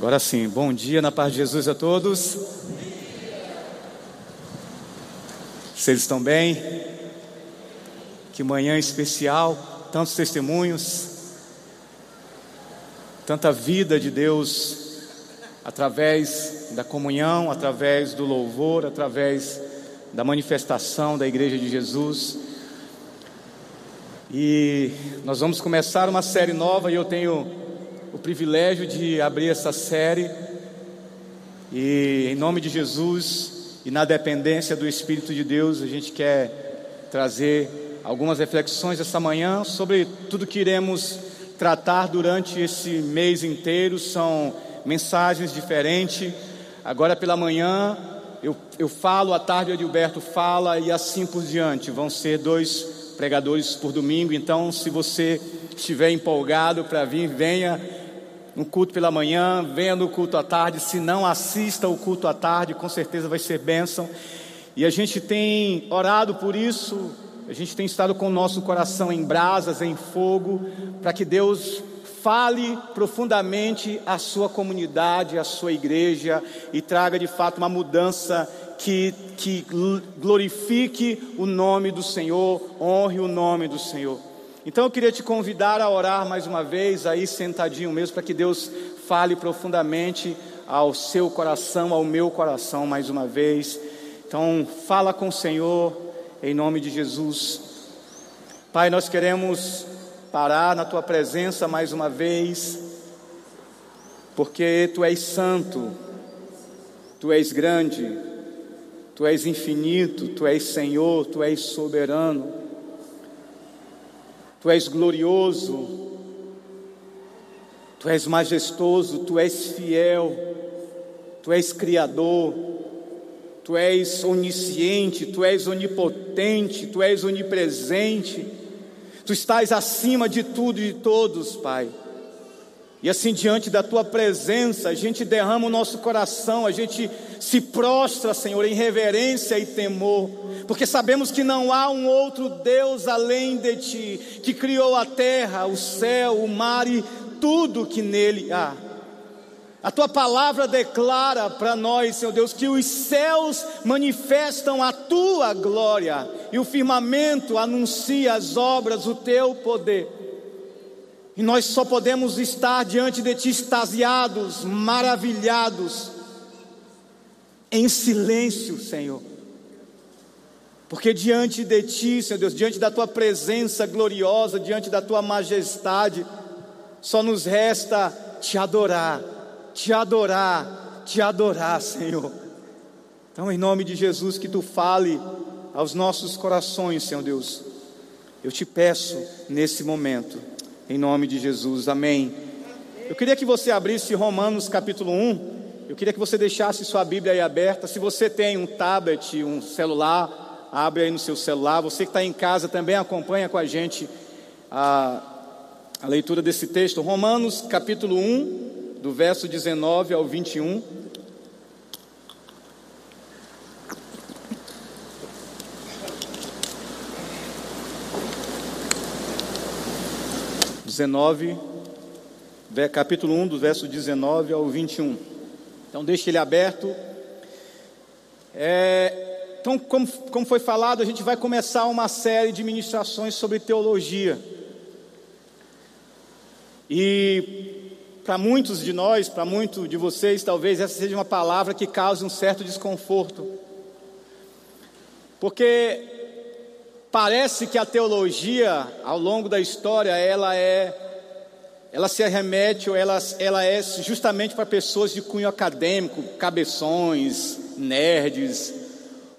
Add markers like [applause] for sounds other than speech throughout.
Agora sim, bom dia na paz de Jesus a todos. Vocês estão bem? Que manhã especial, tantos testemunhos, tanta vida de Deus através da comunhão, através do louvor, através da manifestação da Igreja de Jesus. E nós vamos começar uma série nova e eu tenho o privilégio de abrir essa série. E em nome de Jesus e na dependência do Espírito de Deus, a gente quer trazer algumas reflexões essa manhã sobre tudo que iremos tratar durante esse mês inteiro. São mensagens diferentes. Agora pela manhã eu, eu falo, à tarde o Edilberto fala e assim por diante. Vão ser dois pregadores por domingo. Então, se você estiver empolgado para vir, venha no culto pela manhã, venha no culto à tarde, se não assista o culto à tarde, com certeza vai ser bênção. E a gente tem orado por isso, a gente tem estado com o nosso coração em brasas, em fogo, para que Deus fale profundamente à sua comunidade, à sua igreja e traga de fato uma mudança que, que glorifique o nome do Senhor, honre o nome do Senhor. Então eu queria te convidar a orar mais uma vez, aí sentadinho mesmo, para que Deus fale profundamente ao seu coração, ao meu coração mais uma vez. Então fala com o Senhor, em nome de Jesus. Pai, nós queremos parar na tua presença mais uma vez, porque tu és santo, tu és grande, tu és infinito, tu és Senhor, tu és soberano. Tu és glorioso, Tu és majestoso, Tu és fiel, Tu és criador, Tu és onisciente, Tu és onipotente, Tu és onipresente, Tu estás acima de tudo e de todos, Pai. E assim, diante da tua presença, a gente derrama o nosso coração, a gente se prostra, Senhor, em reverência e temor, porque sabemos que não há um outro Deus além de ti, que criou a terra, o céu, o mar e tudo que nele há. A tua palavra declara para nós, Senhor Deus, que os céus manifestam a tua glória e o firmamento anuncia as obras, o teu poder. E nós só podemos estar diante de Ti extasiados, maravilhados, em silêncio, Senhor. Porque diante de Ti, Senhor Deus, diante da Tua presença gloriosa, diante da Tua majestade, só nos resta Te adorar, Te adorar, Te adorar, Senhor. Então, em nome de Jesus, que Tu fale aos nossos corações, Senhor Deus. Eu te peço nesse momento em nome de Jesus, amém. Eu queria que você abrisse Romanos capítulo 1. Eu queria que você deixasse sua Bíblia aí aberta. Se você tem um tablet, um celular, abre aí no seu celular. Você que está em casa também acompanha com a gente a, a leitura desse texto. Romanos capítulo 1, do verso 19 ao 21. 19, capítulo 1, do verso 19 ao 21. Então, deixe ele aberto. É, então, como, como foi falado, a gente vai começar uma série de ministrações sobre teologia. E para muitos de nós, para muitos de vocês, talvez essa seja uma palavra que cause um certo desconforto. Porque Parece que a teologia, ao longo da história, ela é, ela se remete ou ela, ela é justamente para pessoas de cunho acadêmico, cabeções, nerds,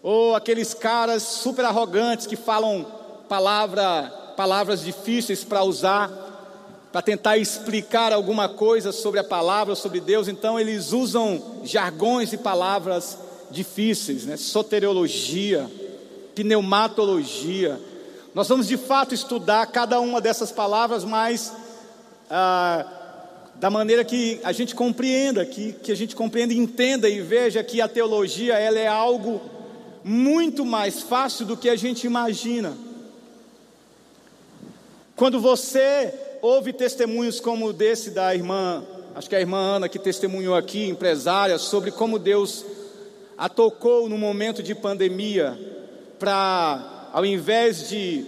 ou aqueles caras super arrogantes que falam palavra, palavras difíceis para usar, para tentar explicar alguma coisa sobre a palavra, sobre Deus. Então eles usam jargões e palavras difíceis, né? soteriologia pneumatologia. Nós vamos de fato estudar cada uma dessas palavras, mas ah, da maneira que a gente compreenda, que, que a gente compreenda entenda e veja que a teologia ela é algo muito mais fácil do que a gente imagina. Quando você ouve testemunhos como desse da irmã acho que a irmã Ana que testemunhou aqui, empresária, sobre como Deus a tocou no momento de pandemia para, ao invés de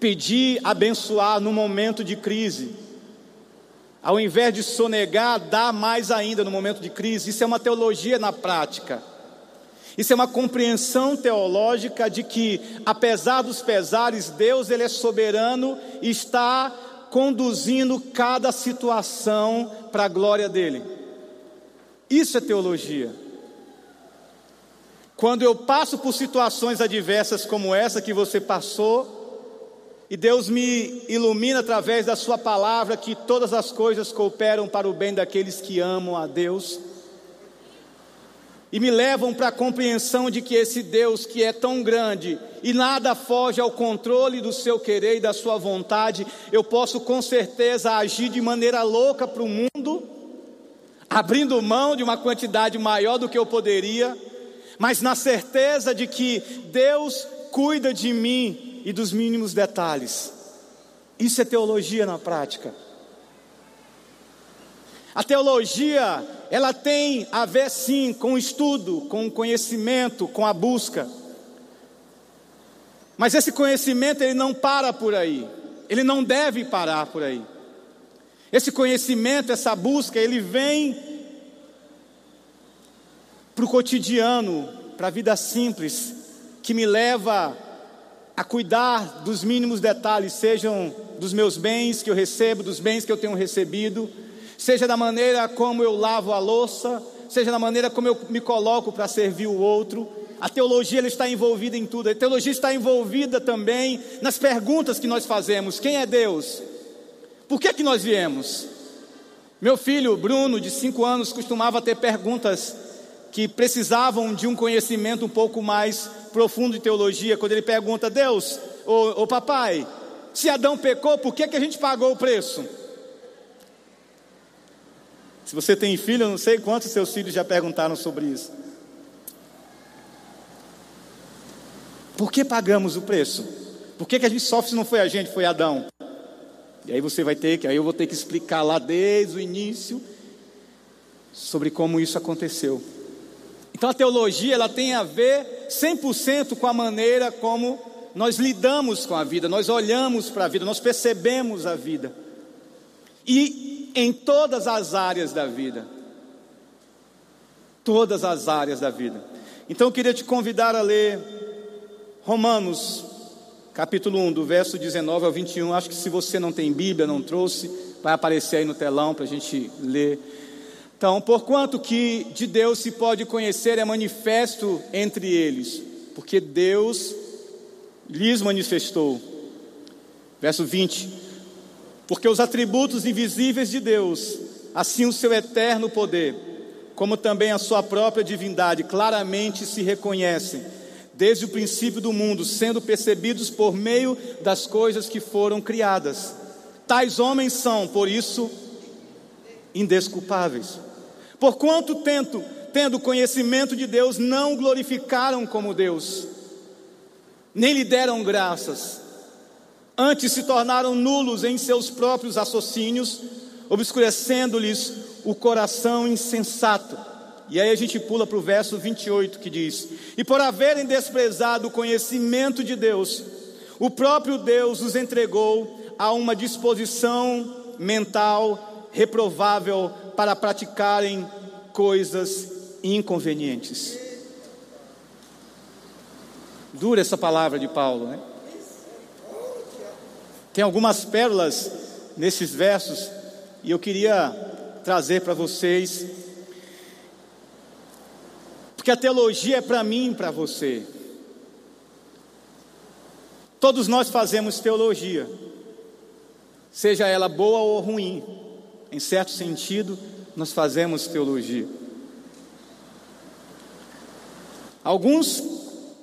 pedir, abençoar no momento de crise, ao invés de sonegar, dar mais ainda no momento de crise. Isso é uma teologia na prática. Isso é uma compreensão teológica de que, apesar dos pesares, Deus ele é soberano e está conduzindo cada situação para a glória dele. Isso é teologia. Quando eu passo por situações adversas como essa que você passou, e Deus me ilumina através da Sua palavra que todas as coisas cooperam para o bem daqueles que amam a Deus. E me levam para a compreensão de que esse Deus que é tão grande e nada foge ao controle do seu querer e da sua vontade, eu posso com certeza agir de maneira louca para o mundo, abrindo mão de uma quantidade maior do que eu poderia, mas na certeza de que Deus cuida de mim e dos mínimos detalhes. Isso é teologia na prática. A teologia, ela tem a ver sim com o estudo, com o conhecimento, com a busca. Mas esse conhecimento ele não para por aí. Ele não deve parar por aí. Esse conhecimento, essa busca, ele vem para o cotidiano, para a vida simples, que me leva a cuidar dos mínimos detalhes, sejam dos meus bens que eu recebo, dos bens que eu tenho recebido, seja da maneira como eu lavo a louça, seja da maneira como eu me coloco para servir o outro. A teologia está envolvida em tudo. A teologia está envolvida também nas perguntas que nós fazemos: quem é Deus? Por que que nós viemos? Meu filho Bruno, de cinco anos, costumava ter perguntas que precisavam de um conhecimento um pouco mais profundo de teologia, quando ele pergunta: Deus, ô, ô papai, se Adão pecou, por que, que a gente pagou o preço? Se você tem filho, eu não sei quantos seus filhos já perguntaram sobre isso. Por que pagamos o preço? Por que, que a gente sofre se não foi a gente, foi Adão? E aí você vai ter que, aí eu vou ter que explicar lá desde o início sobre como isso aconteceu. Então a teologia ela tem a ver 100% com a maneira como nós lidamos com a vida, nós olhamos para a vida, nós percebemos a vida. E em todas as áreas da vida. Todas as áreas da vida. Então eu queria te convidar a ler Romanos, capítulo 1, do verso 19 ao 21. Acho que se você não tem Bíblia, não trouxe, vai aparecer aí no telão para a gente ler. Então, porquanto que de Deus se pode conhecer é manifesto entre eles, porque Deus lhes manifestou. Verso 20: Porque os atributos invisíveis de Deus, assim o seu eterno poder, como também a sua própria divindade, claramente se reconhecem desde o princípio do mundo, sendo percebidos por meio das coisas que foram criadas. Tais homens são, por isso, indesculpáveis. Porquanto tento, tendo conhecimento de Deus, não glorificaram como Deus, nem lhe deram graças. Antes se tornaram nulos em seus próprios raciocínios, obscurecendo-lhes o coração insensato. E aí a gente pula para o verso 28 que diz: E por haverem desprezado o conhecimento de Deus, o próprio Deus os entregou a uma disposição mental reprovável para praticarem coisas inconvenientes. Dura essa palavra de Paulo, né? Tem algumas pérolas nesses versos e eu queria trazer para vocês, porque a teologia é para mim e para você. Todos nós fazemos teologia, seja ela boa ou ruim em certo sentido, nós fazemos teologia. Alguns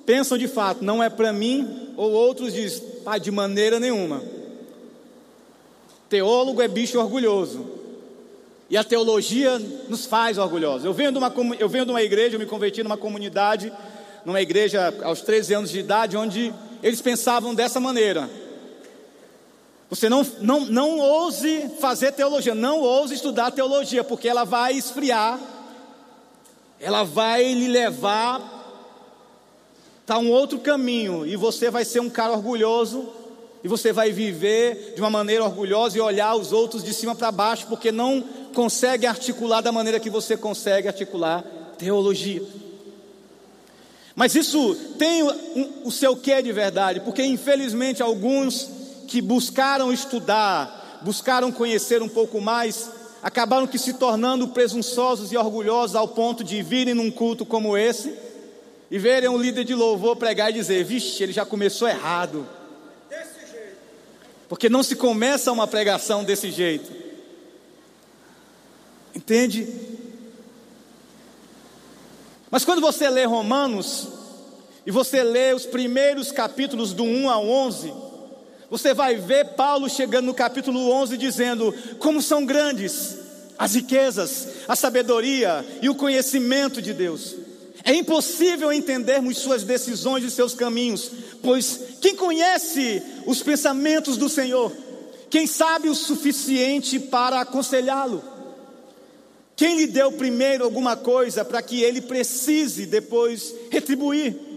pensam de fato, não é para mim, ou outros dizem, ah, de maneira nenhuma. Teólogo é bicho orgulhoso. E a teologia nos faz orgulhosos. Eu venho, uma, eu venho de uma igreja, eu me converti numa comunidade, numa igreja aos 13 anos de idade, onde eles pensavam dessa maneira. Você não, não, não ouse fazer teologia, não ouse estudar teologia, porque ela vai esfriar, ela vai lhe levar para um outro caminho, e você vai ser um cara orgulhoso, e você vai viver de uma maneira orgulhosa e olhar os outros de cima para baixo, porque não consegue articular da maneira que você consegue articular teologia. Mas isso tem o seu quê de verdade, porque infelizmente alguns que buscaram estudar, buscaram conhecer um pouco mais, acabaram que se tornando presunçosos e orgulhosos ao ponto de virem num culto como esse e verem um líder de louvor pregar e dizer: Vixe, ele já começou errado. Porque não se começa uma pregação desse jeito. Entende? Mas quando você lê Romanos, e você lê os primeiros capítulos do 1 a 11, você vai ver Paulo chegando no capítulo 11 dizendo: Como são grandes as riquezas, a sabedoria e o conhecimento de Deus. É impossível entendermos suas decisões e seus caminhos, pois quem conhece os pensamentos do Senhor? Quem sabe o suficiente para aconselhá-lo? Quem lhe deu primeiro alguma coisa para que ele precise depois retribuir?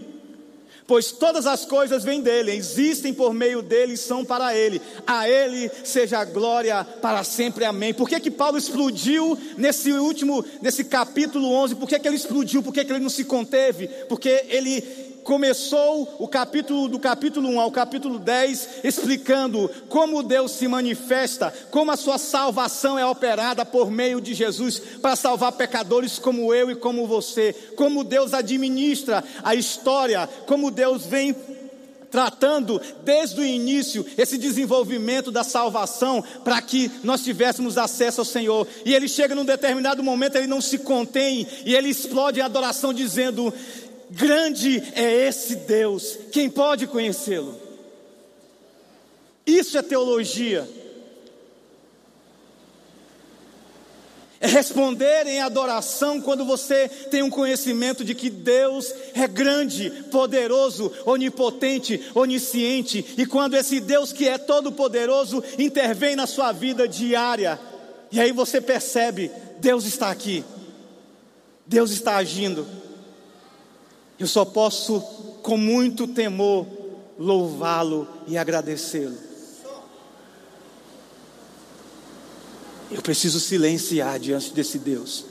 Pois todas as coisas vêm dele, existem por meio dele e são para ele. A ele seja a glória para sempre. Amém. Por que que Paulo explodiu nesse último, nesse capítulo 11? Por que que ele explodiu? Por que que ele não se conteve? Porque ele começou o capítulo do capítulo 1 ao capítulo 10 explicando como Deus se manifesta, como a sua salvação é operada por meio de Jesus para salvar pecadores como eu e como você, como Deus administra a história, como Deus vem tratando desde o início esse desenvolvimento da salvação para que nós tivéssemos acesso ao Senhor. E ele chega num determinado momento, ele não se contém e ele explode em adoração dizendo: Grande é esse Deus, quem pode conhecê-lo? Isso é teologia. É responder em adoração quando você tem um conhecimento de que Deus é grande, poderoso, onipotente, onisciente, e quando esse Deus que é todo-poderoso intervém na sua vida diária, e aí você percebe: Deus está aqui, Deus está agindo. Eu só posso, com muito temor, louvá-lo e agradecê-lo. Eu preciso silenciar diante desse Deus.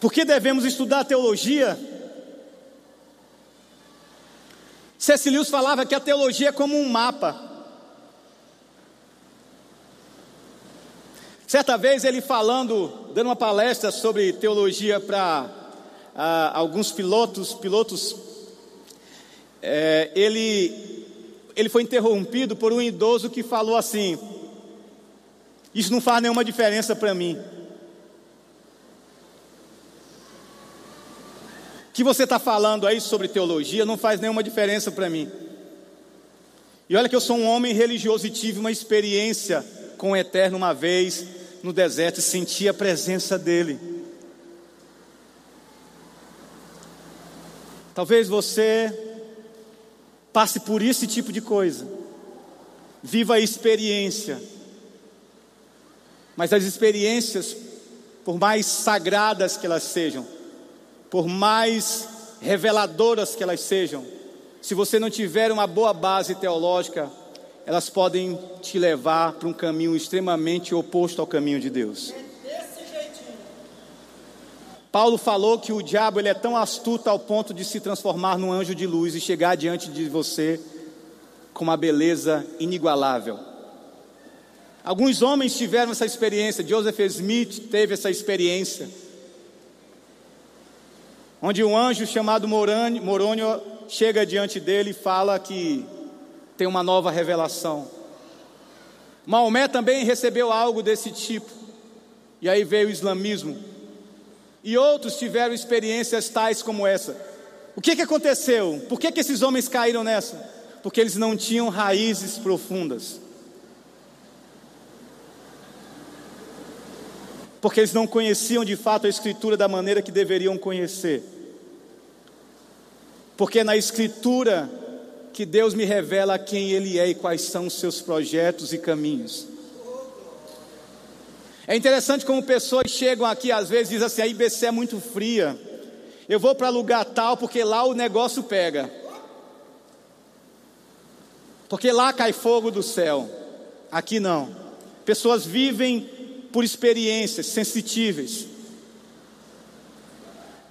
Por que devemos estudar teologia? Lewis falava que a teologia é como um mapa. Certa vez ele falando, dando uma palestra sobre teologia para alguns pilotos, pilotos, é, ele, ele foi interrompido por um idoso que falou assim: Isso não faz nenhuma diferença para mim. O que você está falando aí sobre teologia não faz nenhuma diferença para mim. E olha que eu sou um homem religioso e tive uma experiência com o Eterno uma vez no deserto e sentir a presença dEle. Talvez você passe por esse tipo de coisa, viva a experiência, mas as experiências, por mais sagradas que elas sejam, por mais reveladoras que elas sejam, se você não tiver uma boa base teológica, elas podem te levar para um caminho extremamente oposto ao caminho de Deus. Paulo falou que o diabo ele é tão astuto ao ponto de se transformar num anjo de luz e chegar diante de você com uma beleza inigualável. Alguns homens tiveram essa experiência, Joseph Smith teve essa experiência, onde um anjo chamado Morônio chega diante dele e fala que tem uma nova revelação. Maomé também recebeu algo desse tipo, e aí veio o islamismo. E outros tiveram experiências tais como essa. O que, que aconteceu? Por que, que esses homens caíram nessa? Porque eles não tinham raízes profundas. Porque eles não conheciam de fato a Escritura da maneira que deveriam conhecer. Porque na Escritura que Deus me revela quem Ele é e quais são os seus projetos e caminhos. É interessante como pessoas chegam aqui às vezes e dizem assim: a IBC é muito fria. Eu vou para lugar tal porque lá o negócio pega. Porque lá cai fogo do céu. Aqui não. Pessoas vivem por experiências sensitíveis.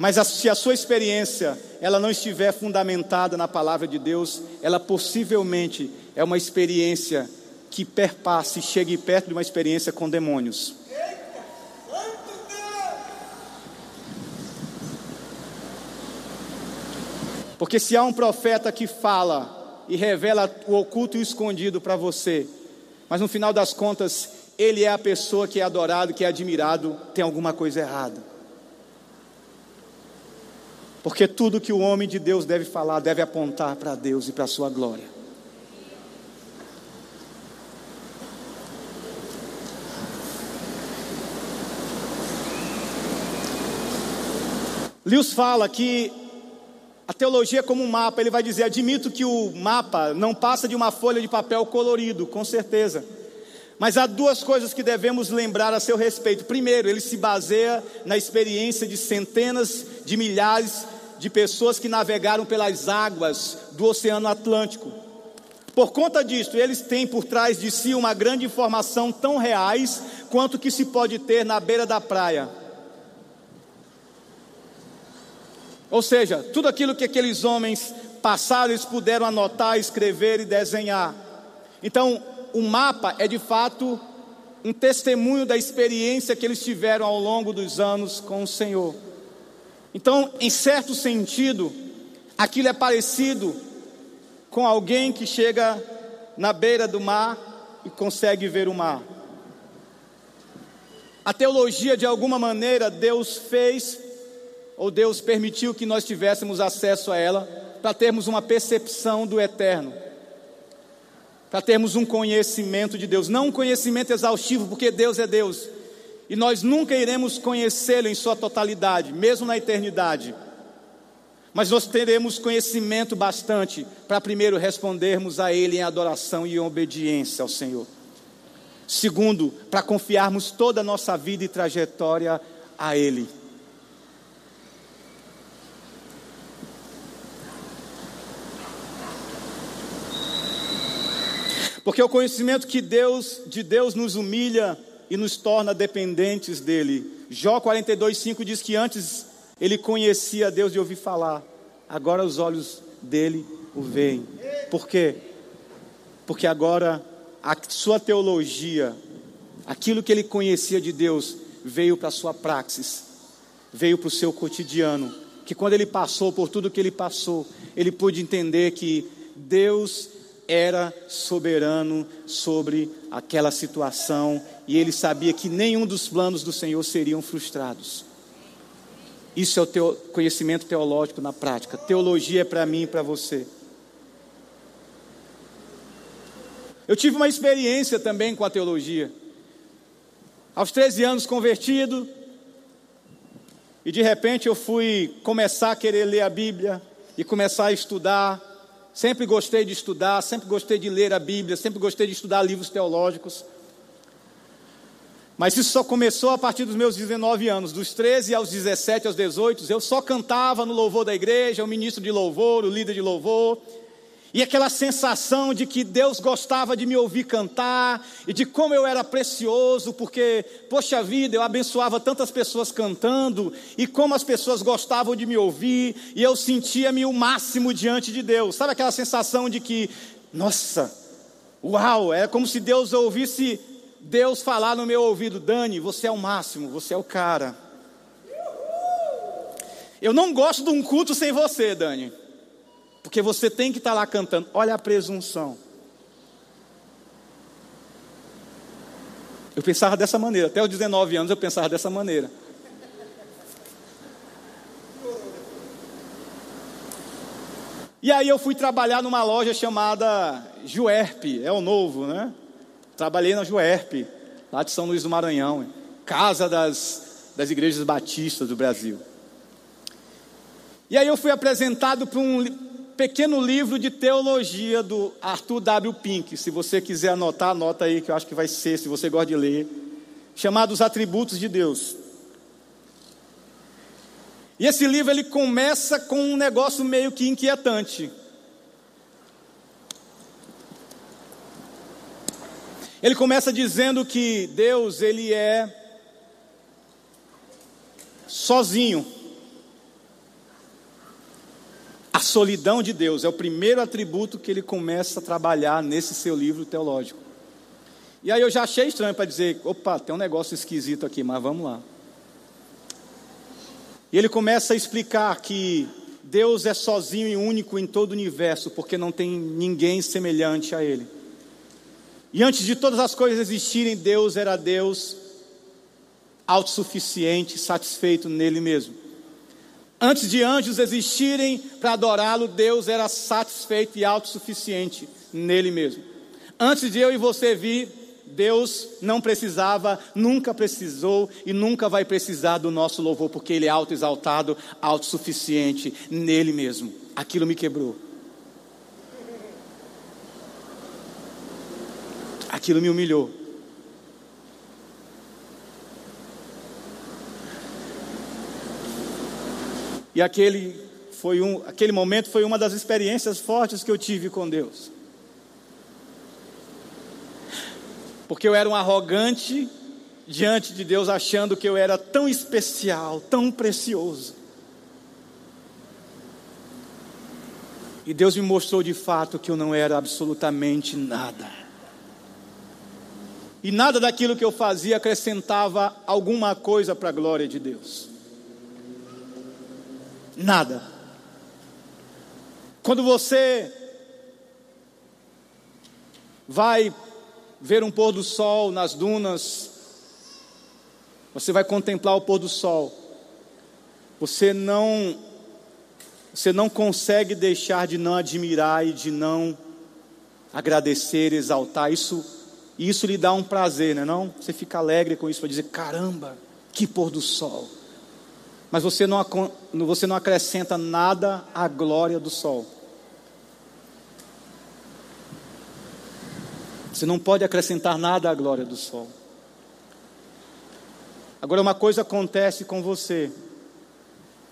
Mas a, se a sua experiência ela não estiver fundamentada na palavra de Deus, ela possivelmente é uma experiência que perpasse, chegue perto de uma experiência com demônios. Porque se há um profeta que fala e revela o oculto e o escondido para você, mas no final das contas, ele é a pessoa que é adorado, que é admirado, tem alguma coisa errada. Porque tudo que o homem de Deus deve falar deve apontar para Deus e para a sua glória. Lewis fala que a teologia é como um mapa, ele vai dizer: admito que o mapa não passa de uma folha de papel colorido, com certeza. Mas há duas coisas que devemos lembrar a seu respeito. Primeiro, ele se baseia na experiência de centenas de milhares de pessoas que navegaram pelas águas do Oceano Atlântico. Por conta disso, eles têm por trás de si uma grande informação tão reais quanto que se pode ter na beira da praia. Ou seja, tudo aquilo que aqueles homens passaram, eles puderam anotar, escrever e desenhar. Então, o mapa é de fato um testemunho da experiência que eles tiveram ao longo dos anos com o Senhor. Então, em certo sentido, aquilo é parecido com alguém que chega na beira do mar e consegue ver o mar. A teologia, de alguma maneira, Deus fez ou Deus permitiu que nós tivéssemos acesso a ela para termos uma percepção do eterno, para termos um conhecimento de Deus, não um conhecimento exaustivo, porque Deus é Deus, e nós nunca iremos conhecê-lo em sua totalidade, mesmo na eternidade. Mas nós teremos conhecimento bastante para primeiro respondermos a Ele em adoração e em obediência ao Senhor. Segundo, para confiarmos toda a nossa vida e trajetória a Ele. Porque o conhecimento que Deus, de Deus nos humilha e nos torna dependentes dele. Jó 42:5 diz que antes ele conhecia Deus de ouvir falar, agora os olhos dele o veem. Por quê? Porque agora a sua teologia, aquilo que ele conhecia de Deus, veio para a sua praxis, veio para o seu cotidiano. Que quando ele passou por tudo que ele passou, ele pôde entender que Deus era soberano sobre aquela situação e ele sabia que nenhum dos planos do Senhor seriam frustrados. Isso é o teo, conhecimento teológico na prática. Teologia é para mim e para você. Eu tive uma experiência também com a teologia. Aos 13 anos convertido, e de repente eu fui começar a querer ler a Bíblia e começar a estudar Sempre gostei de estudar, sempre gostei de ler a Bíblia, sempre gostei de estudar livros teológicos. Mas isso só começou a partir dos meus 19 anos, dos 13 aos 17, aos 18, eu só cantava no louvor da igreja, o ministro de louvor, o líder de louvor, e aquela sensação de que Deus gostava de me ouvir cantar e de como eu era precioso, porque, poxa vida, eu abençoava tantas pessoas cantando e como as pessoas gostavam de me ouvir e eu sentia-me o máximo diante de Deus. Sabe aquela sensação de que, nossa, uau, é como se Deus ouvisse Deus falar no meu ouvido: Dani, você é o máximo, você é o cara. Eu não gosto de um culto sem você, Dani. Porque você tem que estar lá cantando. Olha a presunção. Eu pensava dessa maneira. Até os 19 anos eu pensava dessa maneira. E aí eu fui trabalhar numa loja chamada Juerp, é o novo, né? Trabalhei na Juerp, lá de São Luís do Maranhão, casa das, das igrejas batistas do Brasil. E aí eu fui apresentado para um pequeno livro de teologia do Arthur W. Pink. Se você quiser anotar, anota aí, que eu acho que vai ser, se você gosta de ler. Chamado Os Atributos de Deus. E esse livro ele começa com um negócio meio que inquietante. Ele começa dizendo que Deus ele é sozinho. A solidão de Deus é o primeiro atributo que ele começa a trabalhar nesse seu livro teológico. E aí eu já achei estranho para dizer, opa, tem um negócio esquisito aqui, mas vamos lá. E ele começa a explicar que Deus é sozinho e único em todo o universo, porque não tem ninguém semelhante a ele. E antes de todas as coisas existirem, Deus era Deus autossuficiente, satisfeito nele mesmo. Antes de anjos existirem para adorá-lo, Deus era satisfeito e autossuficiente nele mesmo. Antes de eu e você vir, Deus não precisava, nunca precisou e nunca vai precisar do nosso louvor, porque Ele é autoexaltado, autossuficiente nele mesmo. Aquilo me quebrou. Aquilo me humilhou. E aquele foi um, aquele momento foi uma das experiências fortes que eu tive com Deus. Porque eu era um arrogante diante de Deus, achando que eu era tão especial, tão precioso. E Deus me mostrou de fato que eu não era absolutamente nada. E nada daquilo que eu fazia acrescentava alguma coisa para a glória de Deus. Nada. Quando você vai ver um pôr do sol nas dunas, você vai contemplar o pôr do sol. Você não você não consegue deixar de não admirar e de não agradecer, exaltar. Isso isso lhe dá um prazer, não é não? Você fica alegre com isso para dizer, caramba, que pôr do sol. Mas você não, você não acrescenta nada à glória do sol. Você não pode acrescentar nada à glória do sol. Agora, uma coisa acontece com você.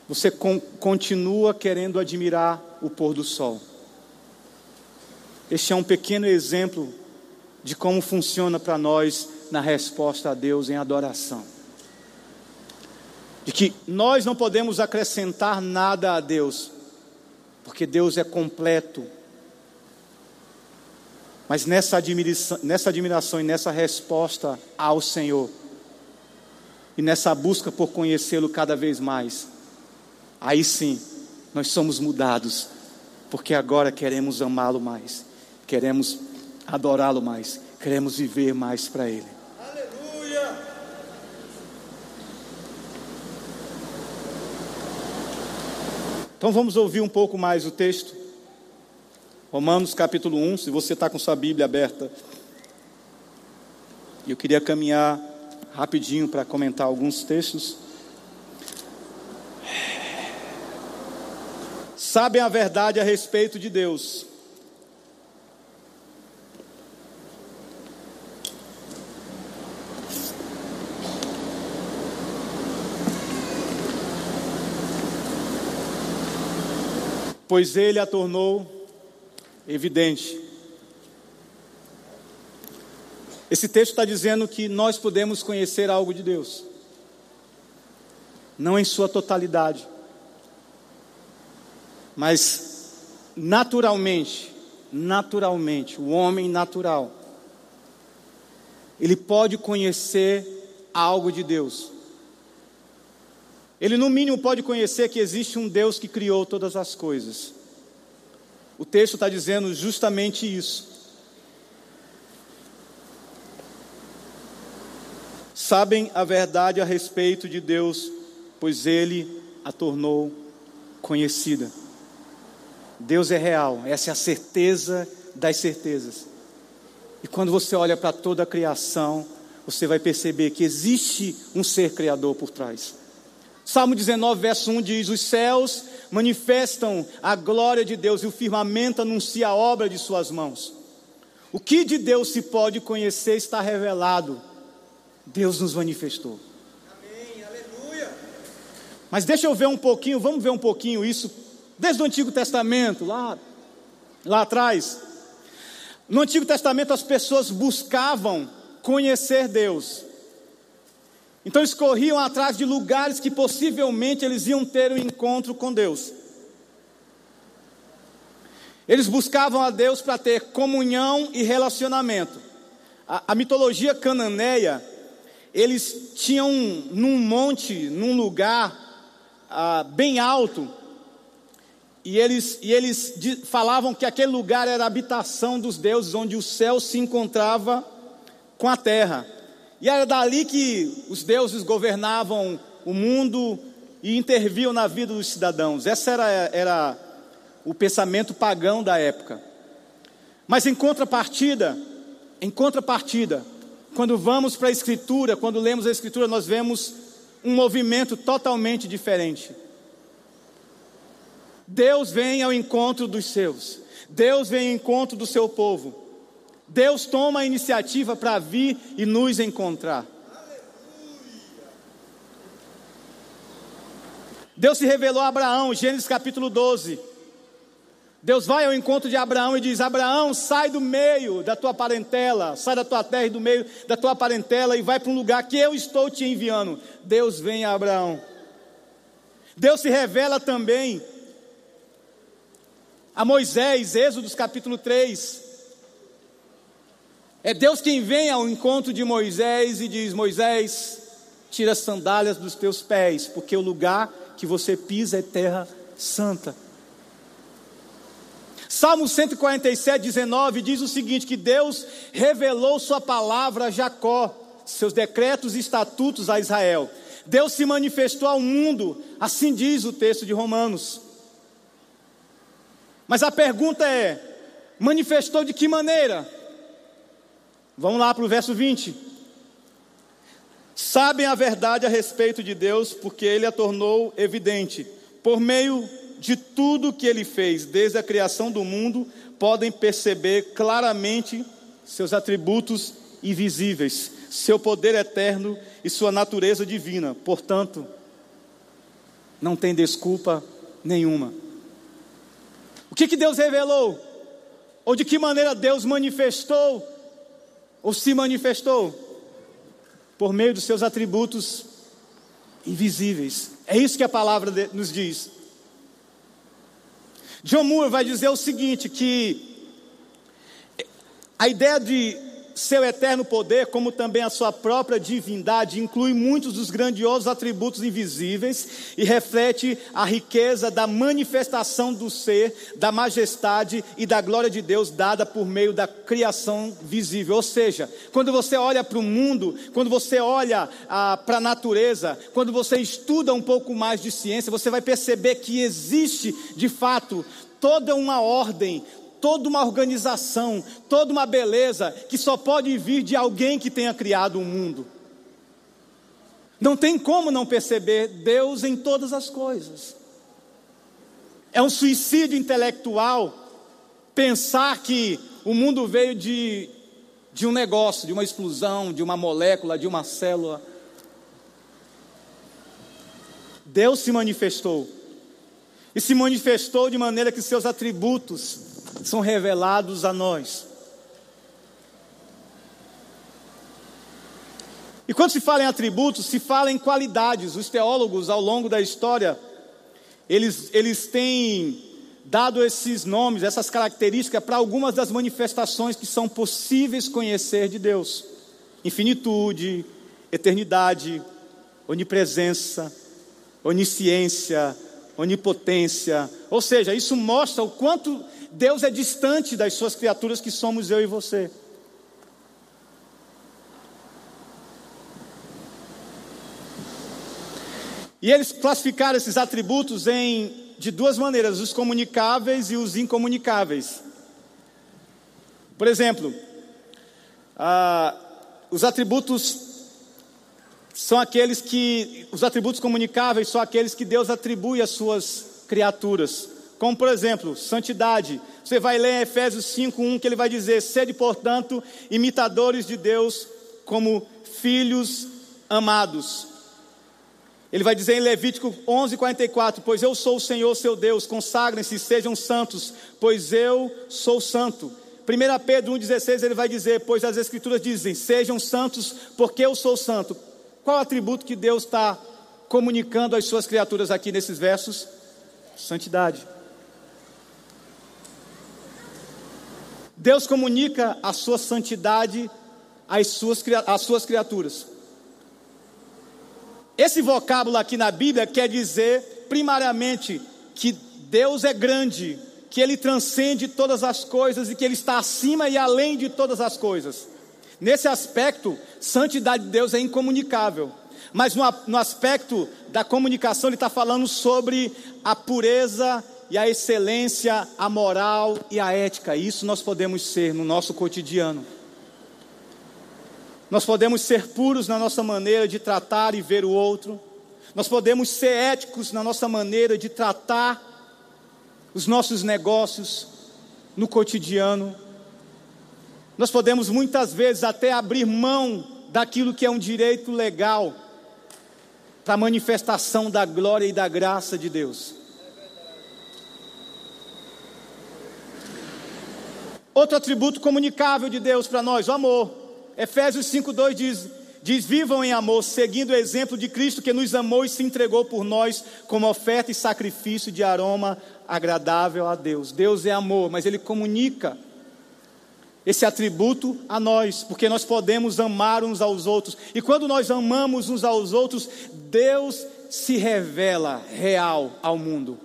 Você con continua querendo admirar o pôr do sol. Este é um pequeno exemplo de como funciona para nós na resposta a Deus em adoração. De que nós não podemos acrescentar nada a Deus, porque Deus é completo. Mas nessa admiração, nessa admiração e nessa resposta ao Senhor, e nessa busca por conhecê-lo cada vez mais, aí sim, nós somos mudados, porque agora queremos amá-lo mais, queremos adorá-lo mais, queremos viver mais para Ele. Aleluia! Então vamos ouvir um pouco mais o texto. Romanos capítulo 1, se você está com sua Bíblia aberta. Eu queria caminhar rapidinho para comentar alguns textos. Sabem a verdade a respeito de Deus pois ele a tornou evidente. Esse texto está dizendo que nós podemos conhecer algo de Deus, não em sua totalidade, mas naturalmente, naturalmente, o homem natural, ele pode conhecer algo de Deus. Ele, no mínimo, pode conhecer que existe um Deus que criou todas as coisas. O texto está dizendo justamente isso. Sabem a verdade a respeito de Deus, pois Ele a tornou conhecida. Deus é real, essa é a certeza das certezas. E quando você olha para toda a criação, você vai perceber que existe um ser criador por trás. Salmo 19, verso 1 diz: Os céus manifestam a glória de Deus e o firmamento anuncia a obra de Suas mãos. O que de Deus se pode conhecer está revelado. Deus nos manifestou. Amém, aleluia. Mas deixa eu ver um pouquinho, vamos ver um pouquinho isso, desde o Antigo Testamento, lá, lá atrás. No Antigo Testamento as pessoas buscavam conhecer Deus. Então eles corriam atrás de lugares que possivelmente eles iam ter um encontro com Deus. Eles buscavam a Deus para ter comunhão e relacionamento. A, a, mitologia cananeia, eles tinham num monte, num lugar ah, bem alto, e eles, e eles falavam que aquele lugar era a habitação dos deuses, onde o céu se encontrava com a terra. E era dali que os deuses governavam o mundo e interviam na vida dos cidadãos. Essa era, era o pensamento pagão da época. Mas em contrapartida, em contrapartida, quando vamos para a Escritura, quando lemos a Escritura, nós vemos um movimento totalmente diferente. Deus vem ao encontro dos seus, Deus vem ao encontro do seu povo. Deus toma a iniciativa para vir e nos encontrar. Deus se revelou a Abraão, Gênesis capítulo 12. Deus vai ao encontro de Abraão e diz: Abraão, sai do meio da tua parentela, sai da tua terra e do meio da tua parentela e vai para um lugar que eu estou te enviando. Deus vem a Abraão. Deus se revela também a Moisés, Êxodos capítulo 3. É Deus quem vem ao encontro de Moisés e diz: Moisés, tira as sandálias dos teus pés, porque o lugar que você pisa é terra santa. Salmo 147, 19 diz o seguinte: que Deus revelou Sua palavra a Jacó, seus decretos e estatutos a Israel. Deus se manifestou ao mundo, assim diz o texto de Romanos. Mas a pergunta é: manifestou de que maneira? Vamos lá para o verso 20. Sabem a verdade a respeito de Deus, porque Ele a tornou evidente. Por meio de tudo que Ele fez, desde a criação do mundo, podem perceber claramente seus atributos invisíveis, seu poder eterno e sua natureza divina. Portanto, não tem desculpa nenhuma. O que, que Deus revelou? Ou de que maneira Deus manifestou ou se manifestou por meio dos seus atributos invisíveis. É isso que a palavra nos diz. John Moore vai dizer o seguinte: que a ideia de seu eterno poder, como também a sua própria divindade, inclui muitos dos grandiosos atributos invisíveis e reflete a riqueza da manifestação do ser, da majestade e da glória de Deus dada por meio da criação visível. Ou seja, quando você olha para o mundo, quando você olha ah, para a natureza, quando você estuda um pouco mais de ciência, você vai perceber que existe de fato toda uma ordem, toda uma organização, toda uma beleza que só pode vir de alguém que tenha criado o um mundo. Não tem como não perceber Deus em todas as coisas. É um suicídio intelectual pensar que o mundo veio de, de um negócio, de uma explosão, de uma molécula, de uma célula. Deus se manifestou. E se manifestou de maneira que seus atributos são revelados a nós. E quando se fala em atributos, se fala em qualidades. Os teólogos, ao longo da história, eles, eles têm dado esses nomes, essas características para algumas das manifestações que são possíveis conhecer de Deus: infinitude, eternidade, onipresença, onisciência, onipotência. Ou seja, isso mostra o quanto Deus é distante das suas criaturas que somos eu e você. E eles classificaram esses atributos em de duas maneiras, os comunicáveis e os incomunicáveis. Por exemplo, os atributos são aqueles que, os atributos comunicáveis são aqueles que Deus atribui às suas criaturas. Como, por exemplo, santidade. Você vai ler em Efésios 5:1 que ele vai dizer: "Sede, portanto, imitadores de Deus como filhos amados". Ele vai dizer em Levítico 11:44, "Pois eu sou o Senhor seu Deus, consagrem-se, sejam santos, pois eu sou santo". 1 Pedro 1,16 ele vai dizer: Pois as Escrituras dizem: Sejam santos, porque eu sou santo. Qual atributo que Deus está comunicando às suas criaturas aqui nesses versos? Santidade. Deus comunica a sua santidade às suas, às suas criaturas. Esse vocábulo aqui na Bíblia quer dizer, primariamente, que Deus é grande, que Ele transcende todas as coisas e que Ele está acima e além de todas as coisas. Nesse aspecto, santidade de Deus é incomunicável. Mas no, no aspecto da comunicação, ele está falando sobre a pureza e a excelência, a moral e a ética. Isso nós podemos ser no nosso cotidiano. Nós podemos ser puros na nossa maneira de tratar e ver o outro. Nós podemos ser éticos na nossa maneira de tratar os nossos negócios no cotidiano. Nós podemos muitas vezes até abrir mão daquilo que é um direito legal para a manifestação da glória e da graça de Deus. Outro atributo comunicável de Deus para nós, o amor. Efésios 5,2 diz: diz: Vivam em amor, seguindo o exemplo de Cristo que nos amou e se entregou por nós como oferta e sacrifício de aroma agradável a Deus. Deus é amor, mas Ele comunica esse atributo a nós, porque nós podemos amar uns aos outros. E quando nós amamos uns aos outros, Deus se revela real ao mundo.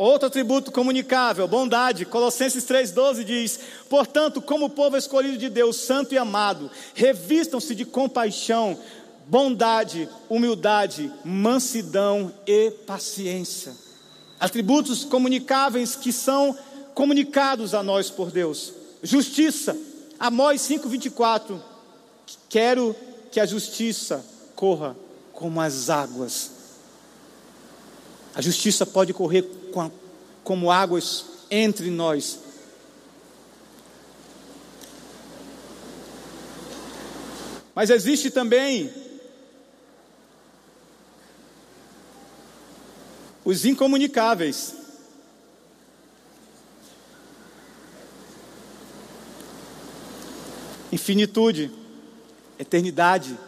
Outro atributo comunicável, bondade. Colossenses 3,12 diz: Portanto, como povo escolhido de Deus, santo e amado, revistam-se de compaixão, bondade, humildade, mansidão e paciência. Atributos comunicáveis que são comunicados a nós por Deus. Justiça. Amós 5,24. Quero que a justiça corra como as águas. A justiça pode correr como águas entre nós. Mas existe também os incomunicáveis. Infinitude, eternidade,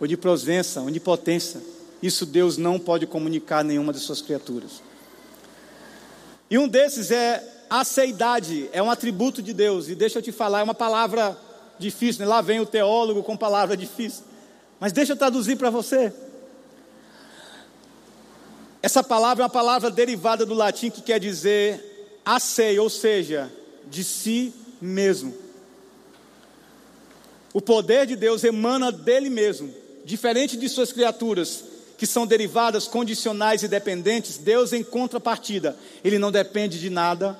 onipresença, onipotência. Isso Deus não pode comunicar a nenhuma de suas criaturas. E um desses é aceidade, é um atributo de Deus. E deixa eu te falar, é uma palavra difícil, né? lá vem o teólogo com palavra difícil. Mas deixa eu traduzir para você. Essa palavra é uma palavra derivada do latim que quer dizer acei, ou seja, de si mesmo. O poder de Deus emana dele mesmo, diferente de suas criaturas, que são derivadas, condicionais e dependentes, Deus, em contrapartida, ele não depende de nada,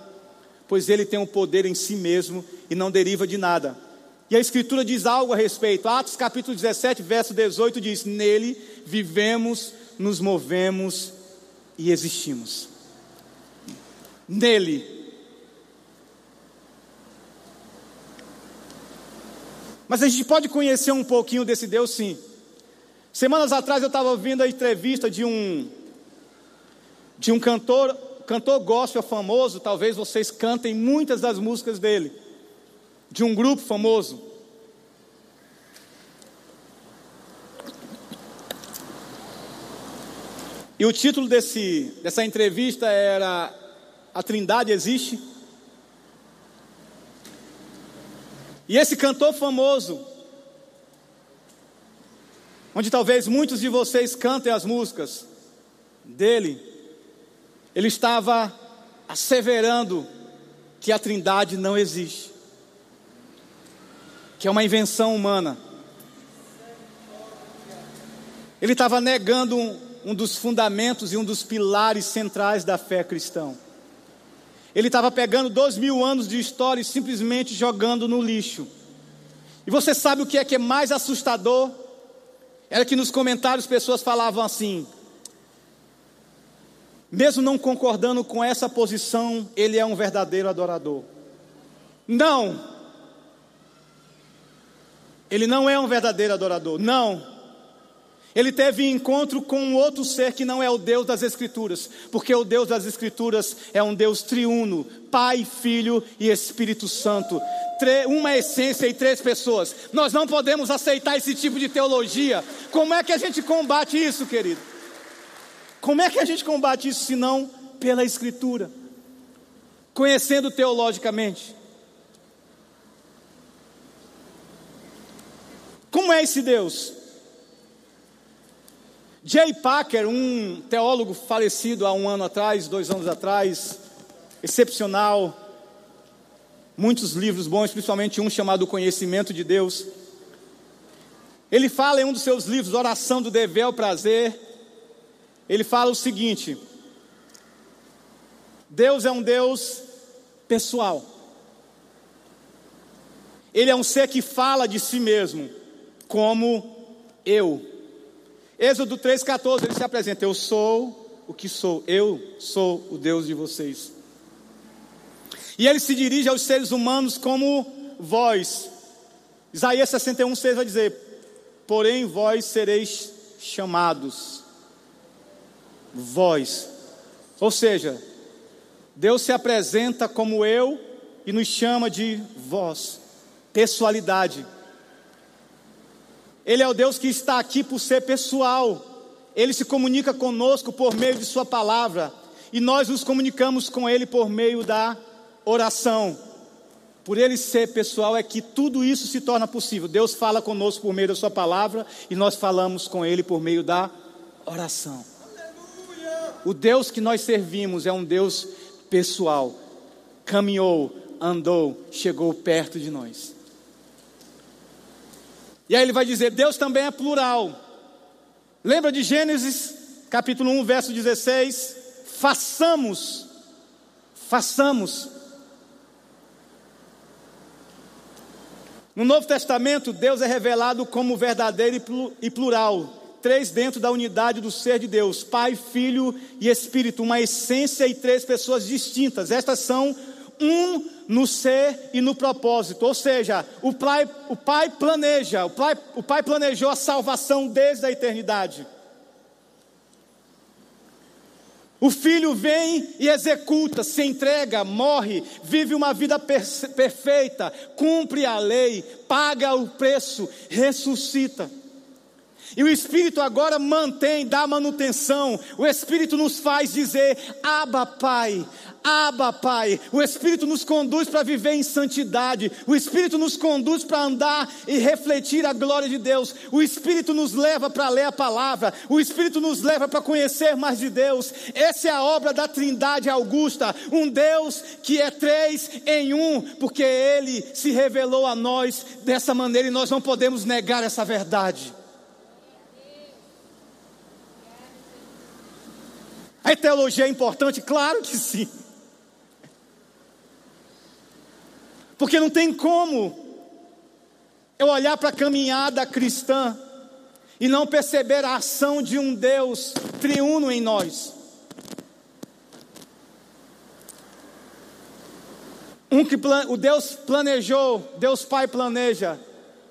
pois ele tem o um poder em si mesmo e não deriva de nada. E a Escritura diz algo a respeito. Atos capítulo 17, verso 18 diz: Nele vivemos, nos movemos e existimos. Nele. Mas a gente pode conhecer um pouquinho desse Deus, sim. Semanas atrás eu estava ouvindo a entrevista de um de um cantor, cantor gospel famoso, talvez vocês cantem muitas das músicas dele, de um grupo famoso. E o título desse, dessa entrevista era A Trindade Existe? E esse cantor famoso, onde talvez muitos de vocês cantem as músicas dele, ele estava asseverando que a Trindade não existe, que é uma invenção humana. Ele estava negando um, um dos fundamentos e um dos pilares centrais da fé cristã. Ele estava pegando dois mil anos de história e simplesmente jogando no lixo. E você sabe o que é que é mais assustador? Era que nos comentários pessoas falavam assim: mesmo não concordando com essa posição, ele é um verdadeiro adorador. Não, ele não é um verdadeiro adorador, não. Ele teve encontro com outro ser que não é o Deus das Escrituras, porque o Deus das Escrituras é um Deus triuno, Pai, Filho e Espírito Santo, uma essência e três pessoas. Nós não podemos aceitar esse tipo de teologia. Como é que a gente combate isso, querido? Como é que a gente combate isso se não pela Escritura? Conhecendo teologicamente. Como é esse Deus? Jay Packer, um teólogo falecido há um ano atrás, dois anos atrás, excepcional, muitos livros bons, principalmente um chamado Conhecimento de Deus. Ele fala em um dos seus livros, Oração do Dever ao Prazer, ele fala o seguinte: Deus é um Deus pessoal. Ele é um ser que fala de si mesmo, como eu. Êxodo 3,14, ele se apresenta: Eu sou o que sou, eu sou o Deus de vocês. E ele se dirige aos seres humanos como vós. Isaías 61, 6 vai dizer: Porém vós sereis chamados vós. Ou seja, Deus se apresenta como eu e nos chama de vós. Pessoalidade. Ele é o Deus que está aqui por ser pessoal. Ele se comunica conosco por meio de Sua palavra. E nós nos comunicamos com Ele por meio da oração. Por ele ser pessoal, é que tudo isso se torna possível. Deus fala conosco por meio da Sua palavra e nós falamos com Ele por meio da oração. O Deus que nós servimos é um Deus pessoal. Caminhou, andou, chegou perto de nós. E aí ele vai dizer: Deus também é plural. Lembra de Gênesis, capítulo 1, verso 16? Façamos, façamos. No Novo Testamento, Deus é revelado como verdadeiro e plural três dentro da unidade do ser de Deus: Pai, Filho e Espírito, uma essência e três pessoas distintas. Estas são um no ser e no propósito. Ou seja, o Pai, o pai planeja, o pai, o pai planejou a salvação desde a eternidade. O filho vem e executa, se entrega, morre, vive uma vida perfeita, cumpre a lei, paga o preço, ressuscita. E o Espírito agora mantém, dá manutenção. O Espírito nos faz dizer: Abba, Pai, Abba, Pai. O Espírito nos conduz para viver em santidade. O Espírito nos conduz para andar e refletir a glória de Deus. O Espírito nos leva para ler a palavra. O Espírito nos leva para conhecer mais de Deus. Essa é a obra da Trindade Augusta. Um Deus que é três em um, porque Ele se revelou a nós dessa maneira e nós não podemos negar essa verdade. A teologia é importante? Claro que sim. Porque não tem como eu olhar para a caminhada cristã e não perceber a ação de um Deus triuno em nós. Um que o Deus planejou, Deus Pai planeja,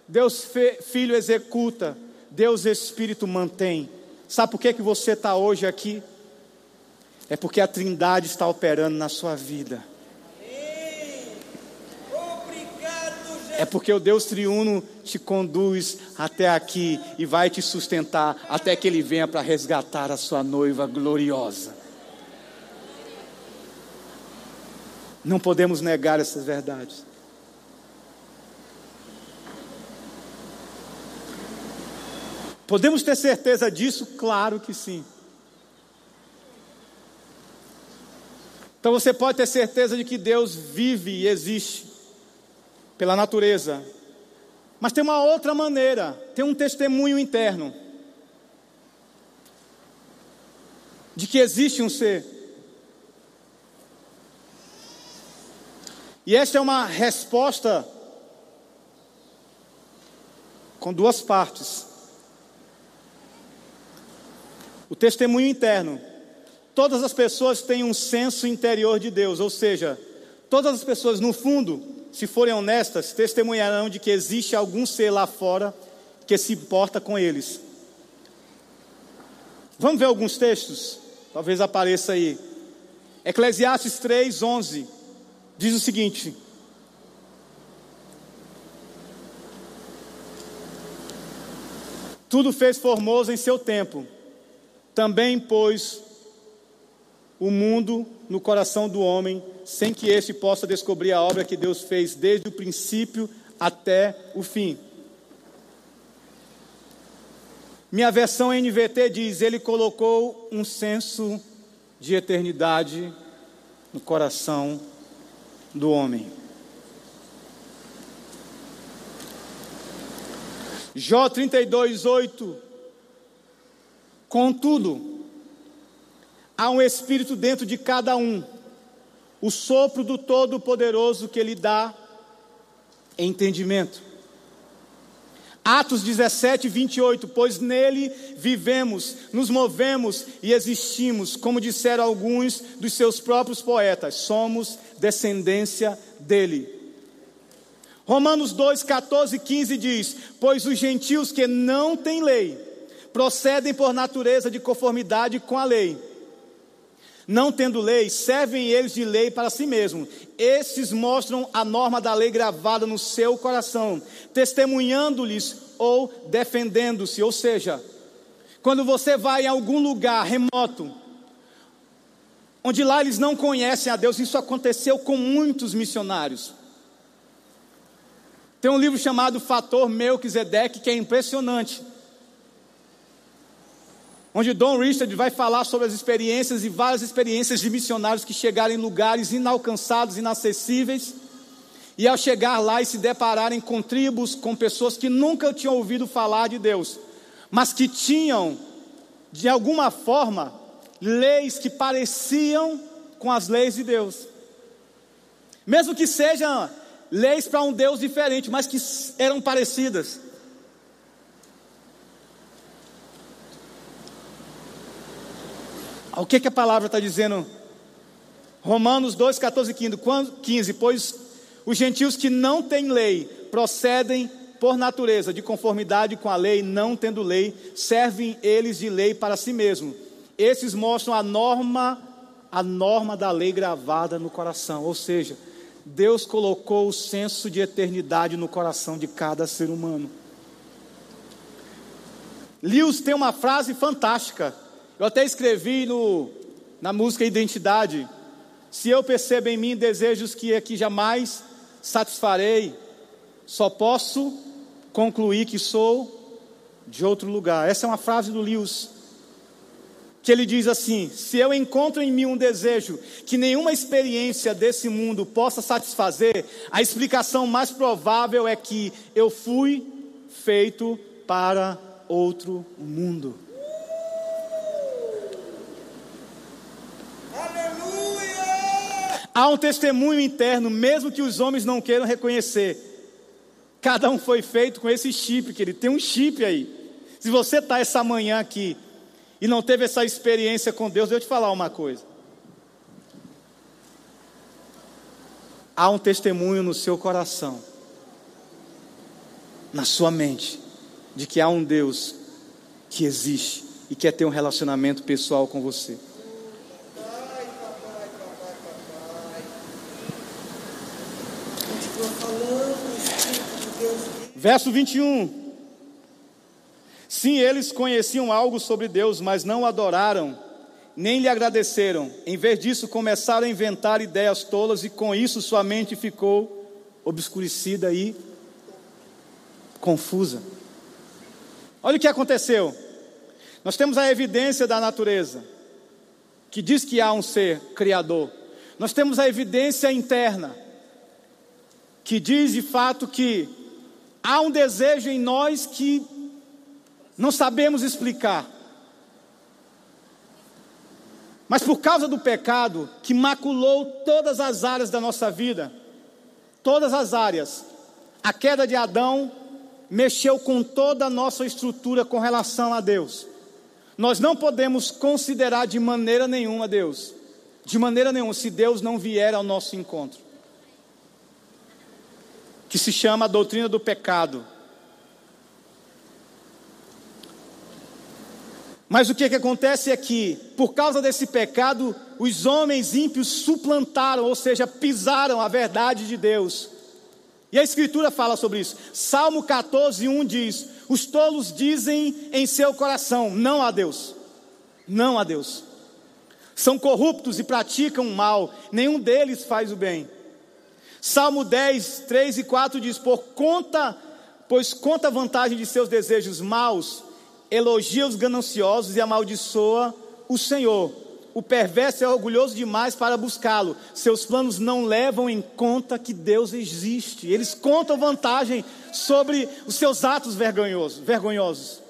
Deus Filho executa, Deus Espírito mantém. Sabe por que, que você está hoje aqui? É porque a Trindade está operando na sua vida. É porque o Deus triuno te conduz até aqui e vai te sustentar até que Ele venha para resgatar a sua noiva gloriosa. Não podemos negar essas verdades. Podemos ter certeza disso? Claro que sim. Então você pode ter certeza de que Deus vive e existe pela natureza. Mas tem uma outra maneira, tem um testemunho interno de que existe um ser. E esta é uma resposta com duas partes. O testemunho interno. Todas as pessoas têm um senso interior de Deus, ou seja, todas as pessoas, no fundo, se forem honestas, testemunharão de que existe algum ser lá fora que se importa com eles. Vamos ver alguns textos? Talvez apareça aí. Eclesiastes 3, 11 diz o seguinte: Tudo fez formoso em seu tempo, também pôs o mundo no coração do homem, sem que este possa descobrir a obra que Deus fez desde o princípio até o fim. Minha versão NVT diz: Ele colocou um senso de eternidade no coração do homem. Jó 32, 8. Contudo, há um espírito dentro de cada um, o sopro do Todo-Poderoso que lhe dá entendimento. Atos 17, 28, pois nele vivemos, nos movemos e existimos, como disseram alguns dos seus próprios poetas, somos descendência dele. Romanos 2, 14 e 15 diz: Pois os gentios que não têm lei procedem por natureza de conformidade com a lei. Não tendo lei, servem eles de lei para si mesmos. Estes mostram a norma da lei gravada no seu coração, testemunhando-lhes ou defendendo-se. Ou seja, quando você vai em algum lugar remoto, onde lá eles não conhecem a Deus, isso aconteceu com muitos missionários. Tem um livro chamado Fator Melquisedeque que é impressionante. Onde Don Richard vai falar sobre as experiências e várias experiências de missionários que chegaram em lugares inalcançados, inacessíveis, e ao chegar lá e se depararem com tribos, com pessoas que nunca tinham ouvido falar de Deus, mas que tinham, de alguma forma, leis que pareciam com as leis de Deus. Mesmo que sejam leis para um Deus diferente, mas que eram parecidas. O que, que a palavra está dizendo? Romanos 2, 14 e 15. Pois os gentios que não têm lei procedem por natureza de conformidade com a lei, não tendo lei, servem eles de lei para si mesmos. Esses mostram a norma, a norma da lei gravada no coração, ou seja, Deus colocou o senso de eternidade no coração de cada ser humano. Lewis tem uma frase fantástica. Eu até escrevi no, na música Identidade. Se eu percebo em mim desejos que aqui jamais satisfarei, só posso concluir que sou de outro lugar. Essa é uma frase do Lewis que ele diz assim: se eu encontro em mim um desejo que nenhuma experiência desse mundo possa satisfazer, a explicação mais provável é que eu fui feito para outro mundo. Aleluia! Há um testemunho interno, mesmo que os homens não queiram reconhecer. Cada um foi feito com esse chip, que ele tem um chip aí. Se você está essa manhã aqui e não teve essa experiência com Deus, eu te falar uma coisa. Há um testemunho no seu coração, na sua mente, de que há um Deus que existe e quer ter um relacionamento pessoal com você. Papai, papai, papai, papai. Continua falando, o Espírito de Deus vive. Verso 21. Sim, eles conheciam algo sobre Deus, mas não adoraram, nem lhe agradeceram. Em vez disso, começaram a inventar ideias tolas e com isso sua mente ficou obscurecida e confusa. Olha o que aconteceu. Nós temos a evidência da natureza, que diz que há um ser criador. Nós temos a evidência interna, que diz de fato que há um desejo em nós que não sabemos explicar. Mas por causa do pecado que maculou todas as áreas da nossa vida, todas as áreas, a queda de Adão mexeu com toda a nossa estrutura com relação a Deus. Nós não podemos considerar de maneira nenhuma Deus, de maneira nenhuma, se Deus não vier ao nosso encontro. Que se chama a doutrina do pecado. Mas o que, que acontece é que, por causa desse pecado, os homens ímpios suplantaram, ou seja, pisaram a verdade de Deus. E a Escritura fala sobre isso. Salmo 14, 1 diz: Os tolos dizem em seu coração, não a Deus. Não a Deus. São corruptos e praticam o mal, nenhum deles faz o bem. Salmo 10, 3 e 4 diz: Por conta, pois conta a vantagem de seus desejos maus, elogia os gananciosos e amaldiçoa o Senhor. O perverso é orgulhoso demais para buscá-lo. Seus planos não levam em conta que Deus existe. Eles contam vantagem sobre os seus atos vergonhosos. vergonhosos.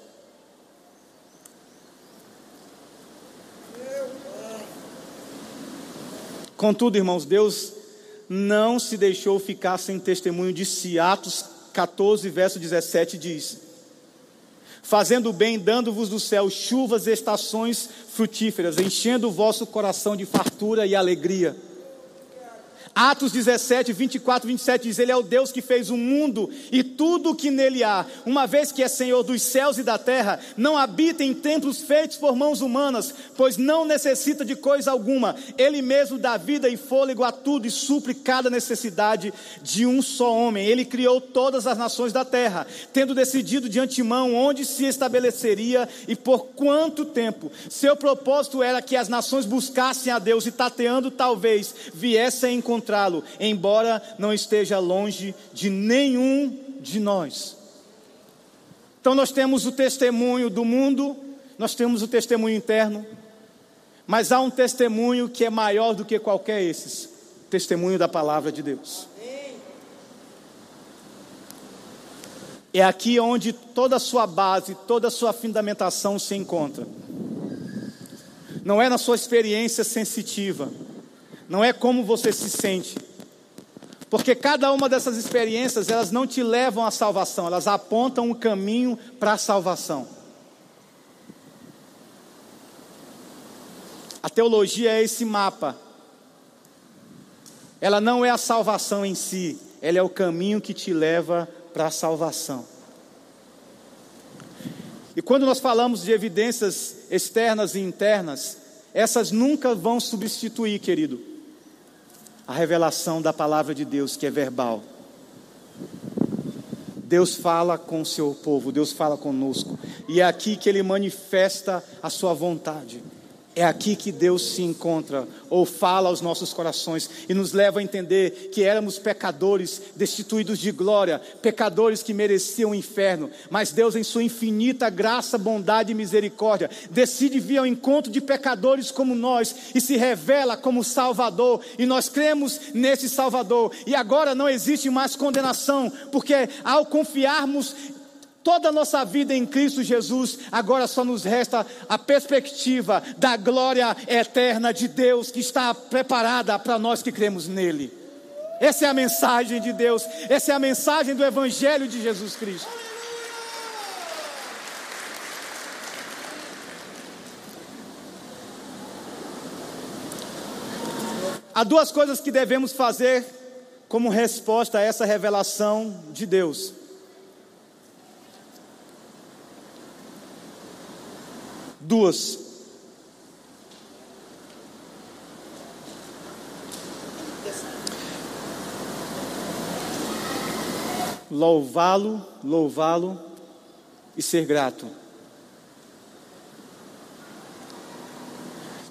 Contudo, irmãos, Deus não se deixou ficar sem testemunho de si. Atos 14, verso 17 diz: fazendo bem, dando-vos do céu chuvas e estações frutíferas, enchendo o vosso coração de fartura e alegria. Atos 17, 24, 27 diz: Ele é o Deus que fez o mundo e tudo o que nele há, uma vez que é Senhor dos céus e da terra, não habita em templos feitos por mãos humanas, pois não necessita de coisa alguma. Ele mesmo dá vida e fôlego a tudo e supre cada necessidade de um só homem. Ele criou todas as nações da terra, tendo decidido de antemão onde se estabeleceria e por quanto tempo. Seu propósito era que as nações buscassem a Deus e tateando talvez viessem encontrar encontrá-lo, embora não esteja longe de nenhum de nós. Então nós temos o testemunho do mundo, nós temos o testemunho interno, mas há um testemunho que é maior do que qualquer esses, testemunho da palavra de Deus. É aqui onde toda a sua base, toda a sua fundamentação se encontra. Não é na sua experiência sensitiva, não é como você se sente. Porque cada uma dessas experiências, elas não te levam à salvação, elas apontam um caminho para a salvação. A teologia é esse mapa. Ela não é a salvação em si, ela é o caminho que te leva para a salvação. E quando nós falamos de evidências externas e internas, essas nunca vão substituir, querido, a revelação da palavra de Deus, que é verbal. Deus fala com o seu povo, Deus fala conosco, e é aqui que ele manifesta a sua vontade. É aqui que Deus se encontra, ou fala aos nossos corações, e nos leva a entender que éramos pecadores, destituídos de glória, pecadores que mereciam o inferno, mas Deus, em Sua infinita graça, bondade e misericórdia, decide vir ao encontro de pecadores como nós e se revela como Salvador, e nós cremos nesse Salvador, e agora não existe mais condenação, porque ao confiarmos toda a nossa vida em Cristo Jesus, agora só nos resta a perspectiva da glória eterna de Deus que está preparada para nós que cremos nele. Essa é a mensagem de Deus, essa é a mensagem do Evangelho de Jesus Cristo. Há duas coisas que devemos fazer como resposta a essa revelação de Deus. Duas. Louvá-lo, louvá-lo e ser grato.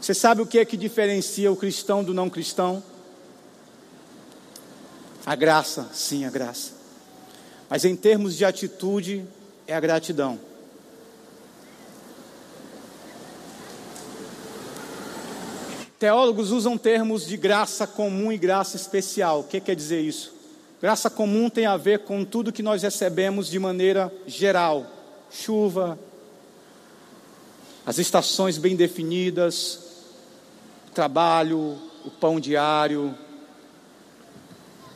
Você sabe o que é que diferencia o cristão do não cristão? A graça, sim, a graça. Mas em termos de atitude, é a gratidão. Teólogos usam termos de graça comum e graça especial. O que quer dizer isso? Graça comum tem a ver com tudo que nós recebemos de maneira geral: chuva, as estações bem definidas, trabalho, o pão diário,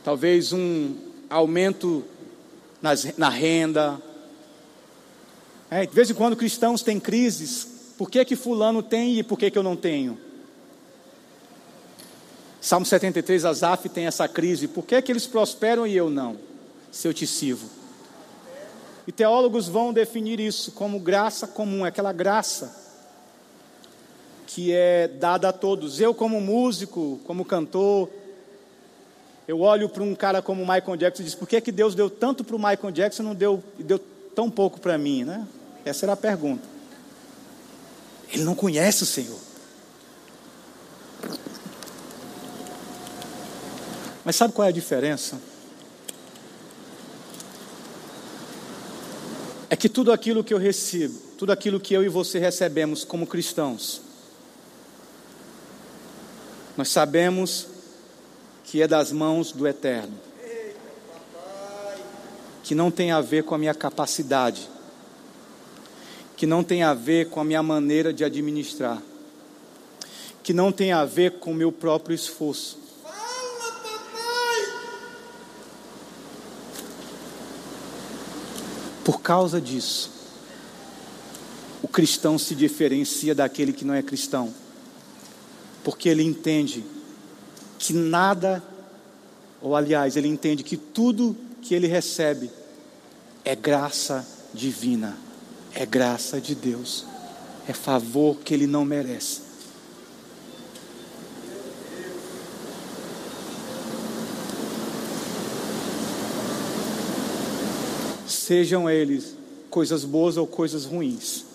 talvez um aumento nas, na renda. É, de vez em quando cristãos têm crises. Por que, que fulano tem e por que, que eu não tenho? Salmo 73, Asaf tem essa crise. Por que, que eles prosperam e eu não? Se eu te sirvo. E teólogos vão definir isso como graça comum, aquela graça que é dada a todos. Eu, como músico, como cantor, eu olho para um cara como Michael Jackson e digo: por que, que Deus deu tanto para o Michael Jackson e não deu, deu tão pouco para mim? Né? Essa era a pergunta. Ele não conhece o Senhor. Mas sabe qual é a diferença? É que tudo aquilo que eu recebo, tudo aquilo que eu e você recebemos como cristãos, nós sabemos que é das mãos do Eterno, que não tem a ver com a minha capacidade, que não tem a ver com a minha maneira de administrar, que não tem a ver com o meu próprio esforço, causa disso, o cristão se diferencia daquele que não é cristão, porque ele entende que nada, ou aliás, ele entende que tudo que ele recebe é graça divina, é graça de Deus, é favor que ele não merece. Sejam eles coisas boas ou coisas ruins.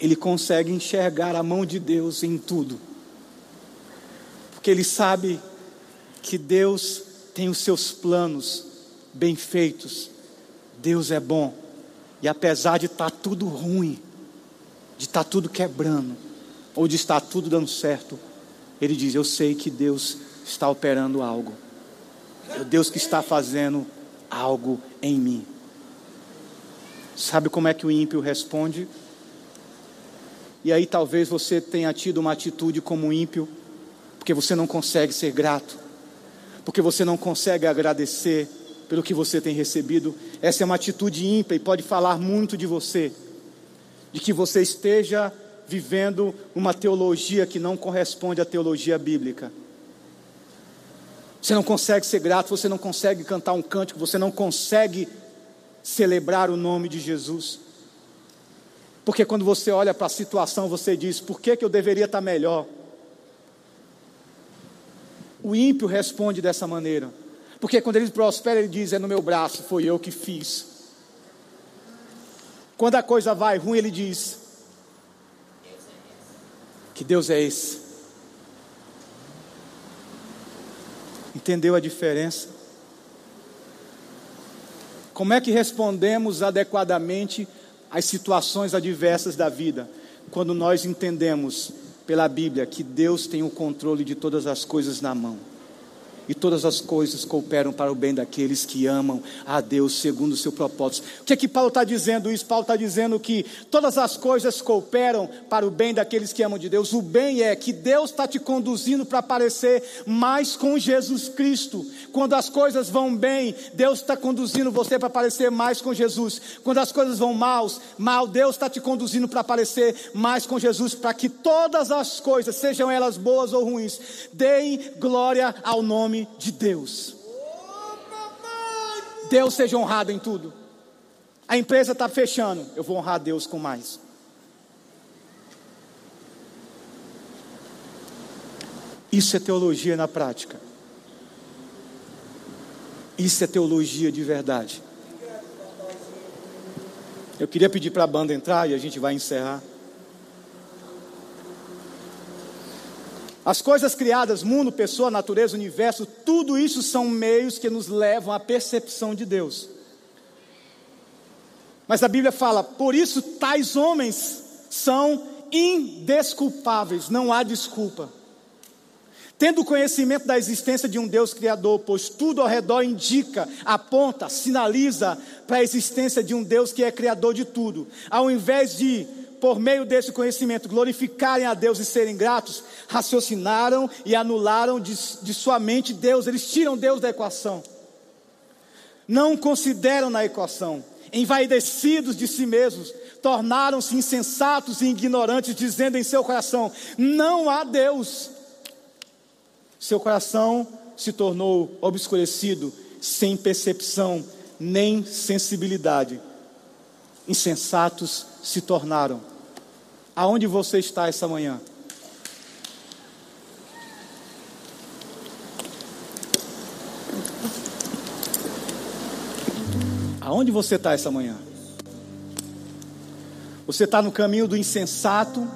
Ele consegue enxergar a mão de Deus em tudo, porque ele sabe que Deus tem os seus planos bem feitos, Deus é bom, e apesar de estar tá tudo ruim, de estar tá tudo quebrando, ou de estar tudo dando certo, ele diz: Eu sei que Deus está operando algo, é Deus que está fazendo algo em mim. Sabe como é que o ímpio responde? E aí talvez você tenha tido uma atitude como ímpio, porque você não consegue ser grato, porque você não consegue agradecer pelo que você tem recebido. Essa é uma atitude ímpia e pode falar muito de você, de que você esteja vivendo uma teologia que não corresponde à teologia bíblica. Você não consegue ser grato, você não consegue cantar um cântico, você não consegue celebrar o nome de Jesus. Porque quando você olha para a situação, você diz: por que, que eu deveria estar melhor? O ímpio responde dessa maneira. Porque quando ele prospera, ele diz: é no meu braço, foi eu que fiz. Quando a coisa vai ruim, ele diz: que Deus é esse. Entendeu a diferença? Como é que respondemos adequadamente às situações adversas da vida? Quando nós entendemos pela Bíblia que Deus tem o controle de todas as coisas na mão e todas as coisas cooperam para o bem daqueles que amam a Deus segundo o seu propósito. O que é que Paulo está dizendo isso? Paulo está dizendo que todas as coisas cooperam para o bem daqueles que amam de Deus. O bem é que Deus está te conduzindo para parecer mais com Jesus Cristo. Quando as coisas vão bem, Deus está conduzindo você para parecer mais com Jesus. Quando as coisas vão mal, mal, Deus está te conduzindo para parecer mais com Jesus, para que todas as coisas, sejam elas boas ou ruins, deem glória ao nome nome de Deus. Deus seja honrado em tudo. A empresa está fechando, eu vou honrar Deus com mais. Isso é teologia na prática. Isso é teologia de verdade. Eu queria pedir para a banda entrar e a gente vai encerrar. As coisas criadas, mundo, pessoa, natureza, universo, tudo isso são meios que nos levam à percepção de Deus. Mas a Bíblia fala: por isso tais homens são indesculpáveis, não há desculpa. Tendo conhecimento da existência de um Deus Criador, pois tudo ao redor indica, aponta, sinaliza para a existência de um Deus que é Criador de tudo, ao invés de por meio desse conhecimento, glorificarem a Deus e serem gratos, raciocinaram e anularam de, de sua mente Deus, eles tiram Deus da equação. não consideram na equação, envaidecidos de si mesmos, tornaram-se insensatos e ignorantes, dizendo em seu coração: Não há Deus. Seu coração se tornou obscurecido, sem percepção nem sensibilidade. Insensatos se tornaram. Aonde você está essa manhã? Aonde você está essa manhã? Você está no caminho do insensato,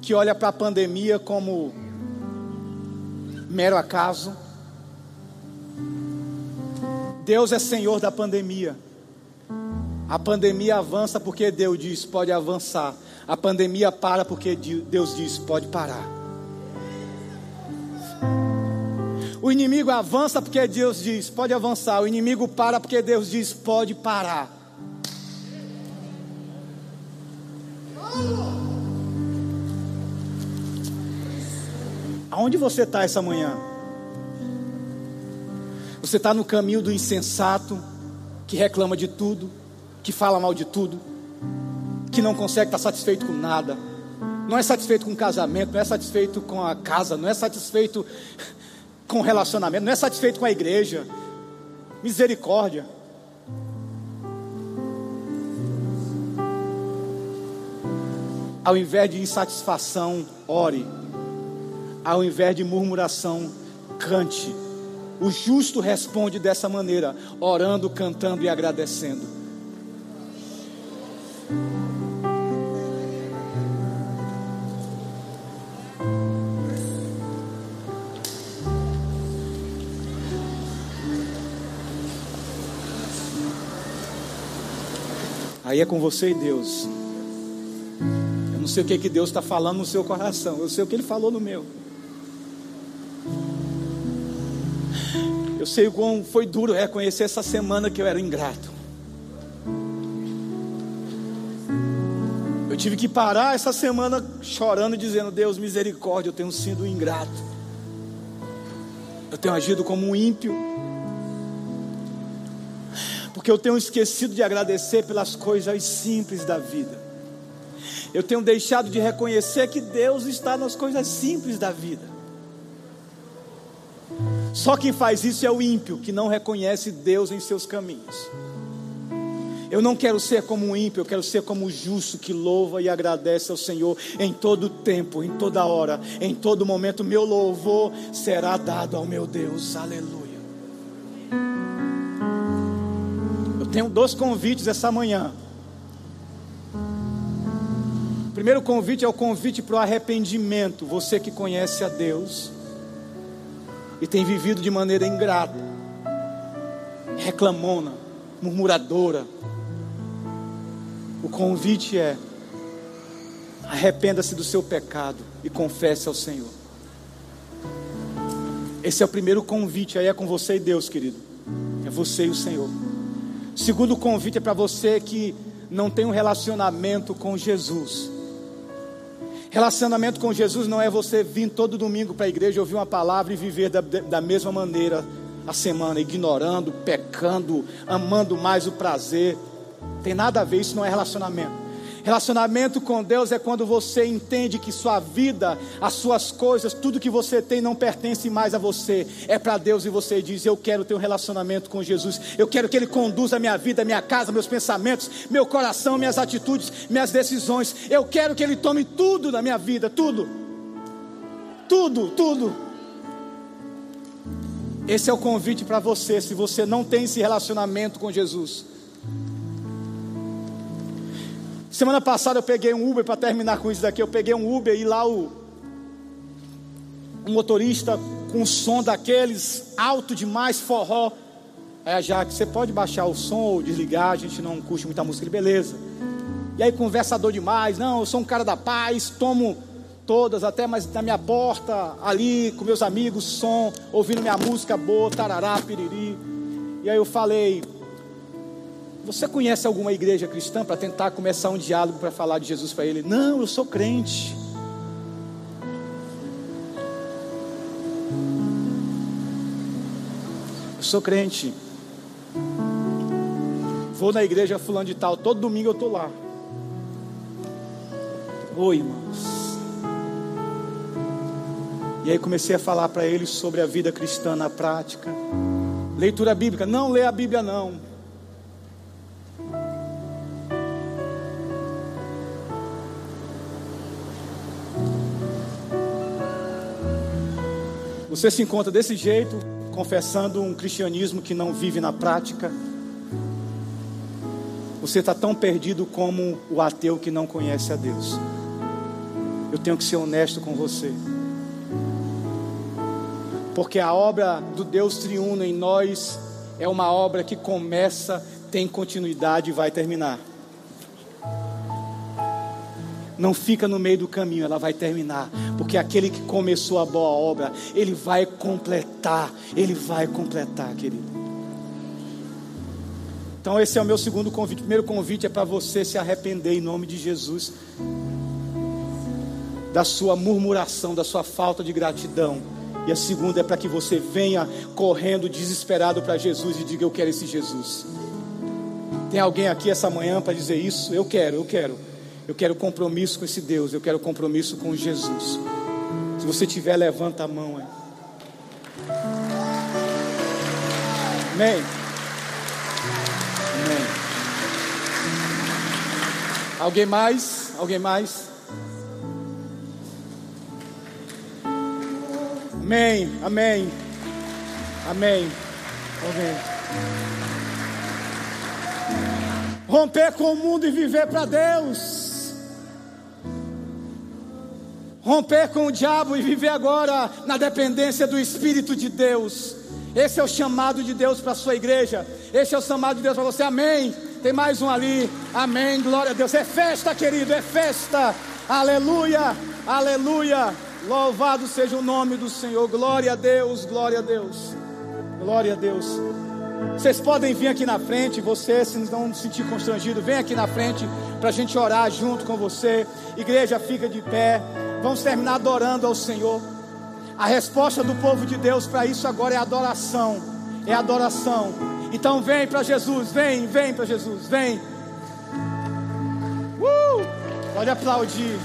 que olha para a pandemia como mero acaso. Deus é senhor da pandemia. A pandemia avança porque Deus diz pode avançar. A pandemia para porque Deus diz pode parar. O inimigo avança porque Deus diz, pode avançar. O inimigo para porque Deus diz, pode parar. Aonde você está essa manhã? Você está no caminho do insensato, que reclama de tudo, que fala mal de tudo, que não consegue estar satisfeito com nada, não é satisfeito com o casamento, não é satisfeito com a casa, não é satisfeito [laughs] com relacionamento, não é satisfeito com a igreja. Misericórdia. Ao invés de insatisfação, ore. Ao invés de murmuração, cante. O justo responde dessa maneira, orando, cantando e agradecendo. Aí é com você e Deus. Eu não sei o que, que Deus está falando no seu coração, eu sei o que Ele falou no meu. Eu sei o quão foi duro reconhecer essa semana que eu era ingrato. Tive que parar essa semana chorando e dizendo: Deus, misericórdia, eu tenho sido ingrato. Eu tenho agido como um ímpio porque eu tenho esquecido de agradecer pelas coisas simples da vida. Eu tenho deixado de reconhecer que Deus está nas coisas simples da vida. Só quem faz isso é o ímpio, que não reconhece Deus em seus caminhos. Eu não quero ser como um ímpio, eu quero ser como o justo que louva e agradece ao Senhor em todo tempo, em toda hora, em todo momento. Meu louvor será dado ao meu Deus. Aleluia. tenho dois convites essa manhã. O primeiro convite é o convite para o arrependimento. Você que conhece a Deus e tem vivido de maneira ingrata, reclamona, murmuradora. O convite é: arrependa-se do seu pecado e confesse ao Senhor. Esse é o primeiro convite, aí é com você e Deus, querido. É você e o Senhor. Segundo convite é para você que não tem um relacionamento com Jesus. Relacionamento com Jesus não é você vir todo domingo para a igreja, ouvir uma palavra e viver da, da mesma maneira a semana, ignorando, pecando, amando mais o prazer. Tem nada a ver, isso não é relacionamento. Relacionamento com Deus é quando você entende que sua vida, as suas coisas, tudo que você tem não pertence mais a você, é para Deus e você diz: Eu quero ter um relacionamento com Jesus, eu quero que Ele conduza a minha vida, minha casa, meus pensamentos, meu coração, minhas atitudes, minhas decisões. Eu quero que Ele tome tudo da minha vida, tudo, tudo, tudo. Esse é o convite para você, se você não tem esse relacionamento com Jesus. Semana passada eu peguei um Uber para terminar com isso daqui. Eu peguei um Uber e lá o um motorista com um som daqueles alto demais, forró. Aí a Jaque, você pode baixar o som ou desligar, a gente não curte muita música, ele, beleza. E aí conversador demais, não, eu sou um cara da paz, tomo todas, até mais na minha porta, ali com meus amigos, som, ouvindo minha música boa, tarará, piriri. E aí eu falei, você conhece alguma igreja cristã para tentar começar um diálogo para falar de Jesus para ele? Não, eu sou crente. Eu sou crente. Vou na igreja fulano de tal, todo domingo eu estou lá. Oi, irmãos. E aí comecei a falar para eles sobre a vida cristã na prática. Leitura bíblica, não lê a Bíblia não. Você se encontra desse jeito, confessando um cristianismo que não vive na prática. Você está tão perdido como o ateu que não conhece a Deus. Eu tenho que ser honesto com você. Porque a obra do Deus triuno em nós é uma obra que começa, tem continuidade e vai terminar não fica no meio do caminho, ela vai terminar, porque aquele que começou a boa obra, ele vai completar, ele vai completar, querido. Então, esse é o meu segundo convite. O primeiro convite é para você se arrepender em nome de Jesus da sua murmuração, da sua falta de gratidão. E a segunda é para que você venha correndo desesperado para Jesus e diga: Eu quero esse Jesus. Tem alguém aqui essa manhã para dizer isso? Eu quero, eu quero. Eu quero compromisso com esse Deus, eu quero compromisso com Jesus. Se você tiver, levanta a mão. Aí. Amém. Amém. Alguém mais? Alguém mais? Amém. Amém. Amém. Amém. Romper com o mundo e viver para Deus. Romper com o diabo e viver agora na dependência do Espírito de Deus. Esse é o chamado de Deus para a sua igreja. Esse é o chamado de Deus para você. Amém. Tem mais um ali. Amém. Glória a Deus. É festa, querido. É festa. Aleluia. Aleluia. Louvado seja o nome do Senhor. Glória a Deus. Glória a Deus. Glória a Deus. Vocês podem vir aqui na frente, você, se não se sentir constrangido, vem aqui na frente para a gente orar junto com você. Igreja, fica de pé. Vamos terminar adorando ao Senhor. A resposta do povo de Deus para isso agora é adoração. É adoração. Então vem para Jesus, vem, vem para Jesus, vem. Uh! Pode aplaudir.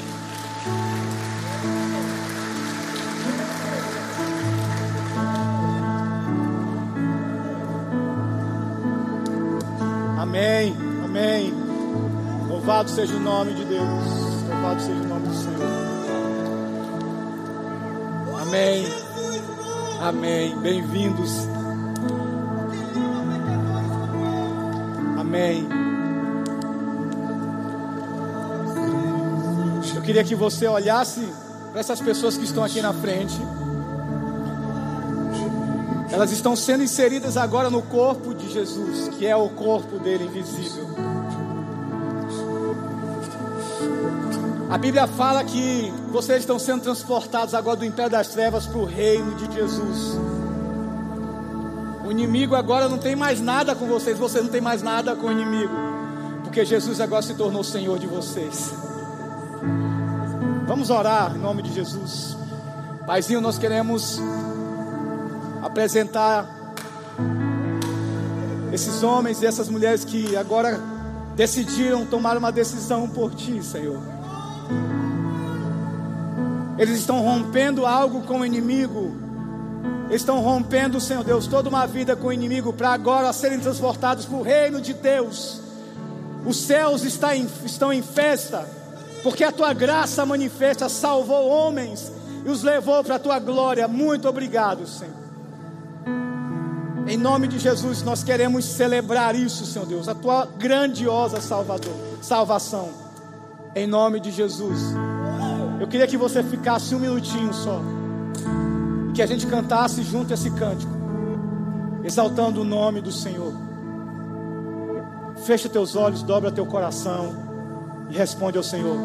Amém, amém. Louvado seja o nome de Deus. Louvado seja o nome do Senhor. Amém. Amém. Bem-vindos. Amém. Eu queria que você olhasse para essas pessoas que estão aqui na frente. Elas estão sendo inseridas agora no corpo de Jesus, que é o corpo dele invisível. A Bíblia fala que vocês estão sendo transportados agora do império das trevas para o reino de Jesus. O inimigo agora não tem mais nada com vocês, vocês não tem mais nada com o inimigo, porque Jesus agora se tornou Senhor de vocês. Vamos orar em nome de Jesus. Paizinho, nós queremos apresentar esses homens e essas mulheres que agora decidiram tomar uma decisão por Ti, Senhor. Eles estão rompendo algo com o inimigo. Eles estão rompendo, Senhor Deus, toda uma vida com o inimigo para agora serem transportados para o reino de Deus. Os céus estão em festa, porque a tua graça manifesta salvou homens e os levou para a tua glória. Muito obrigado, Senhor. Em nome de Jesus, nós queremos celebrar isso, Senhor Deus, a tua grandiosa salvador, salvação. Em nome de Jesus. Eu queria que você ficasse um minutinho só. E que a gente cantasse junto esse cântico. Exaltando o nome do Senhor. Fecha teus olhos, dobra teu coração. E responde ao Senhor.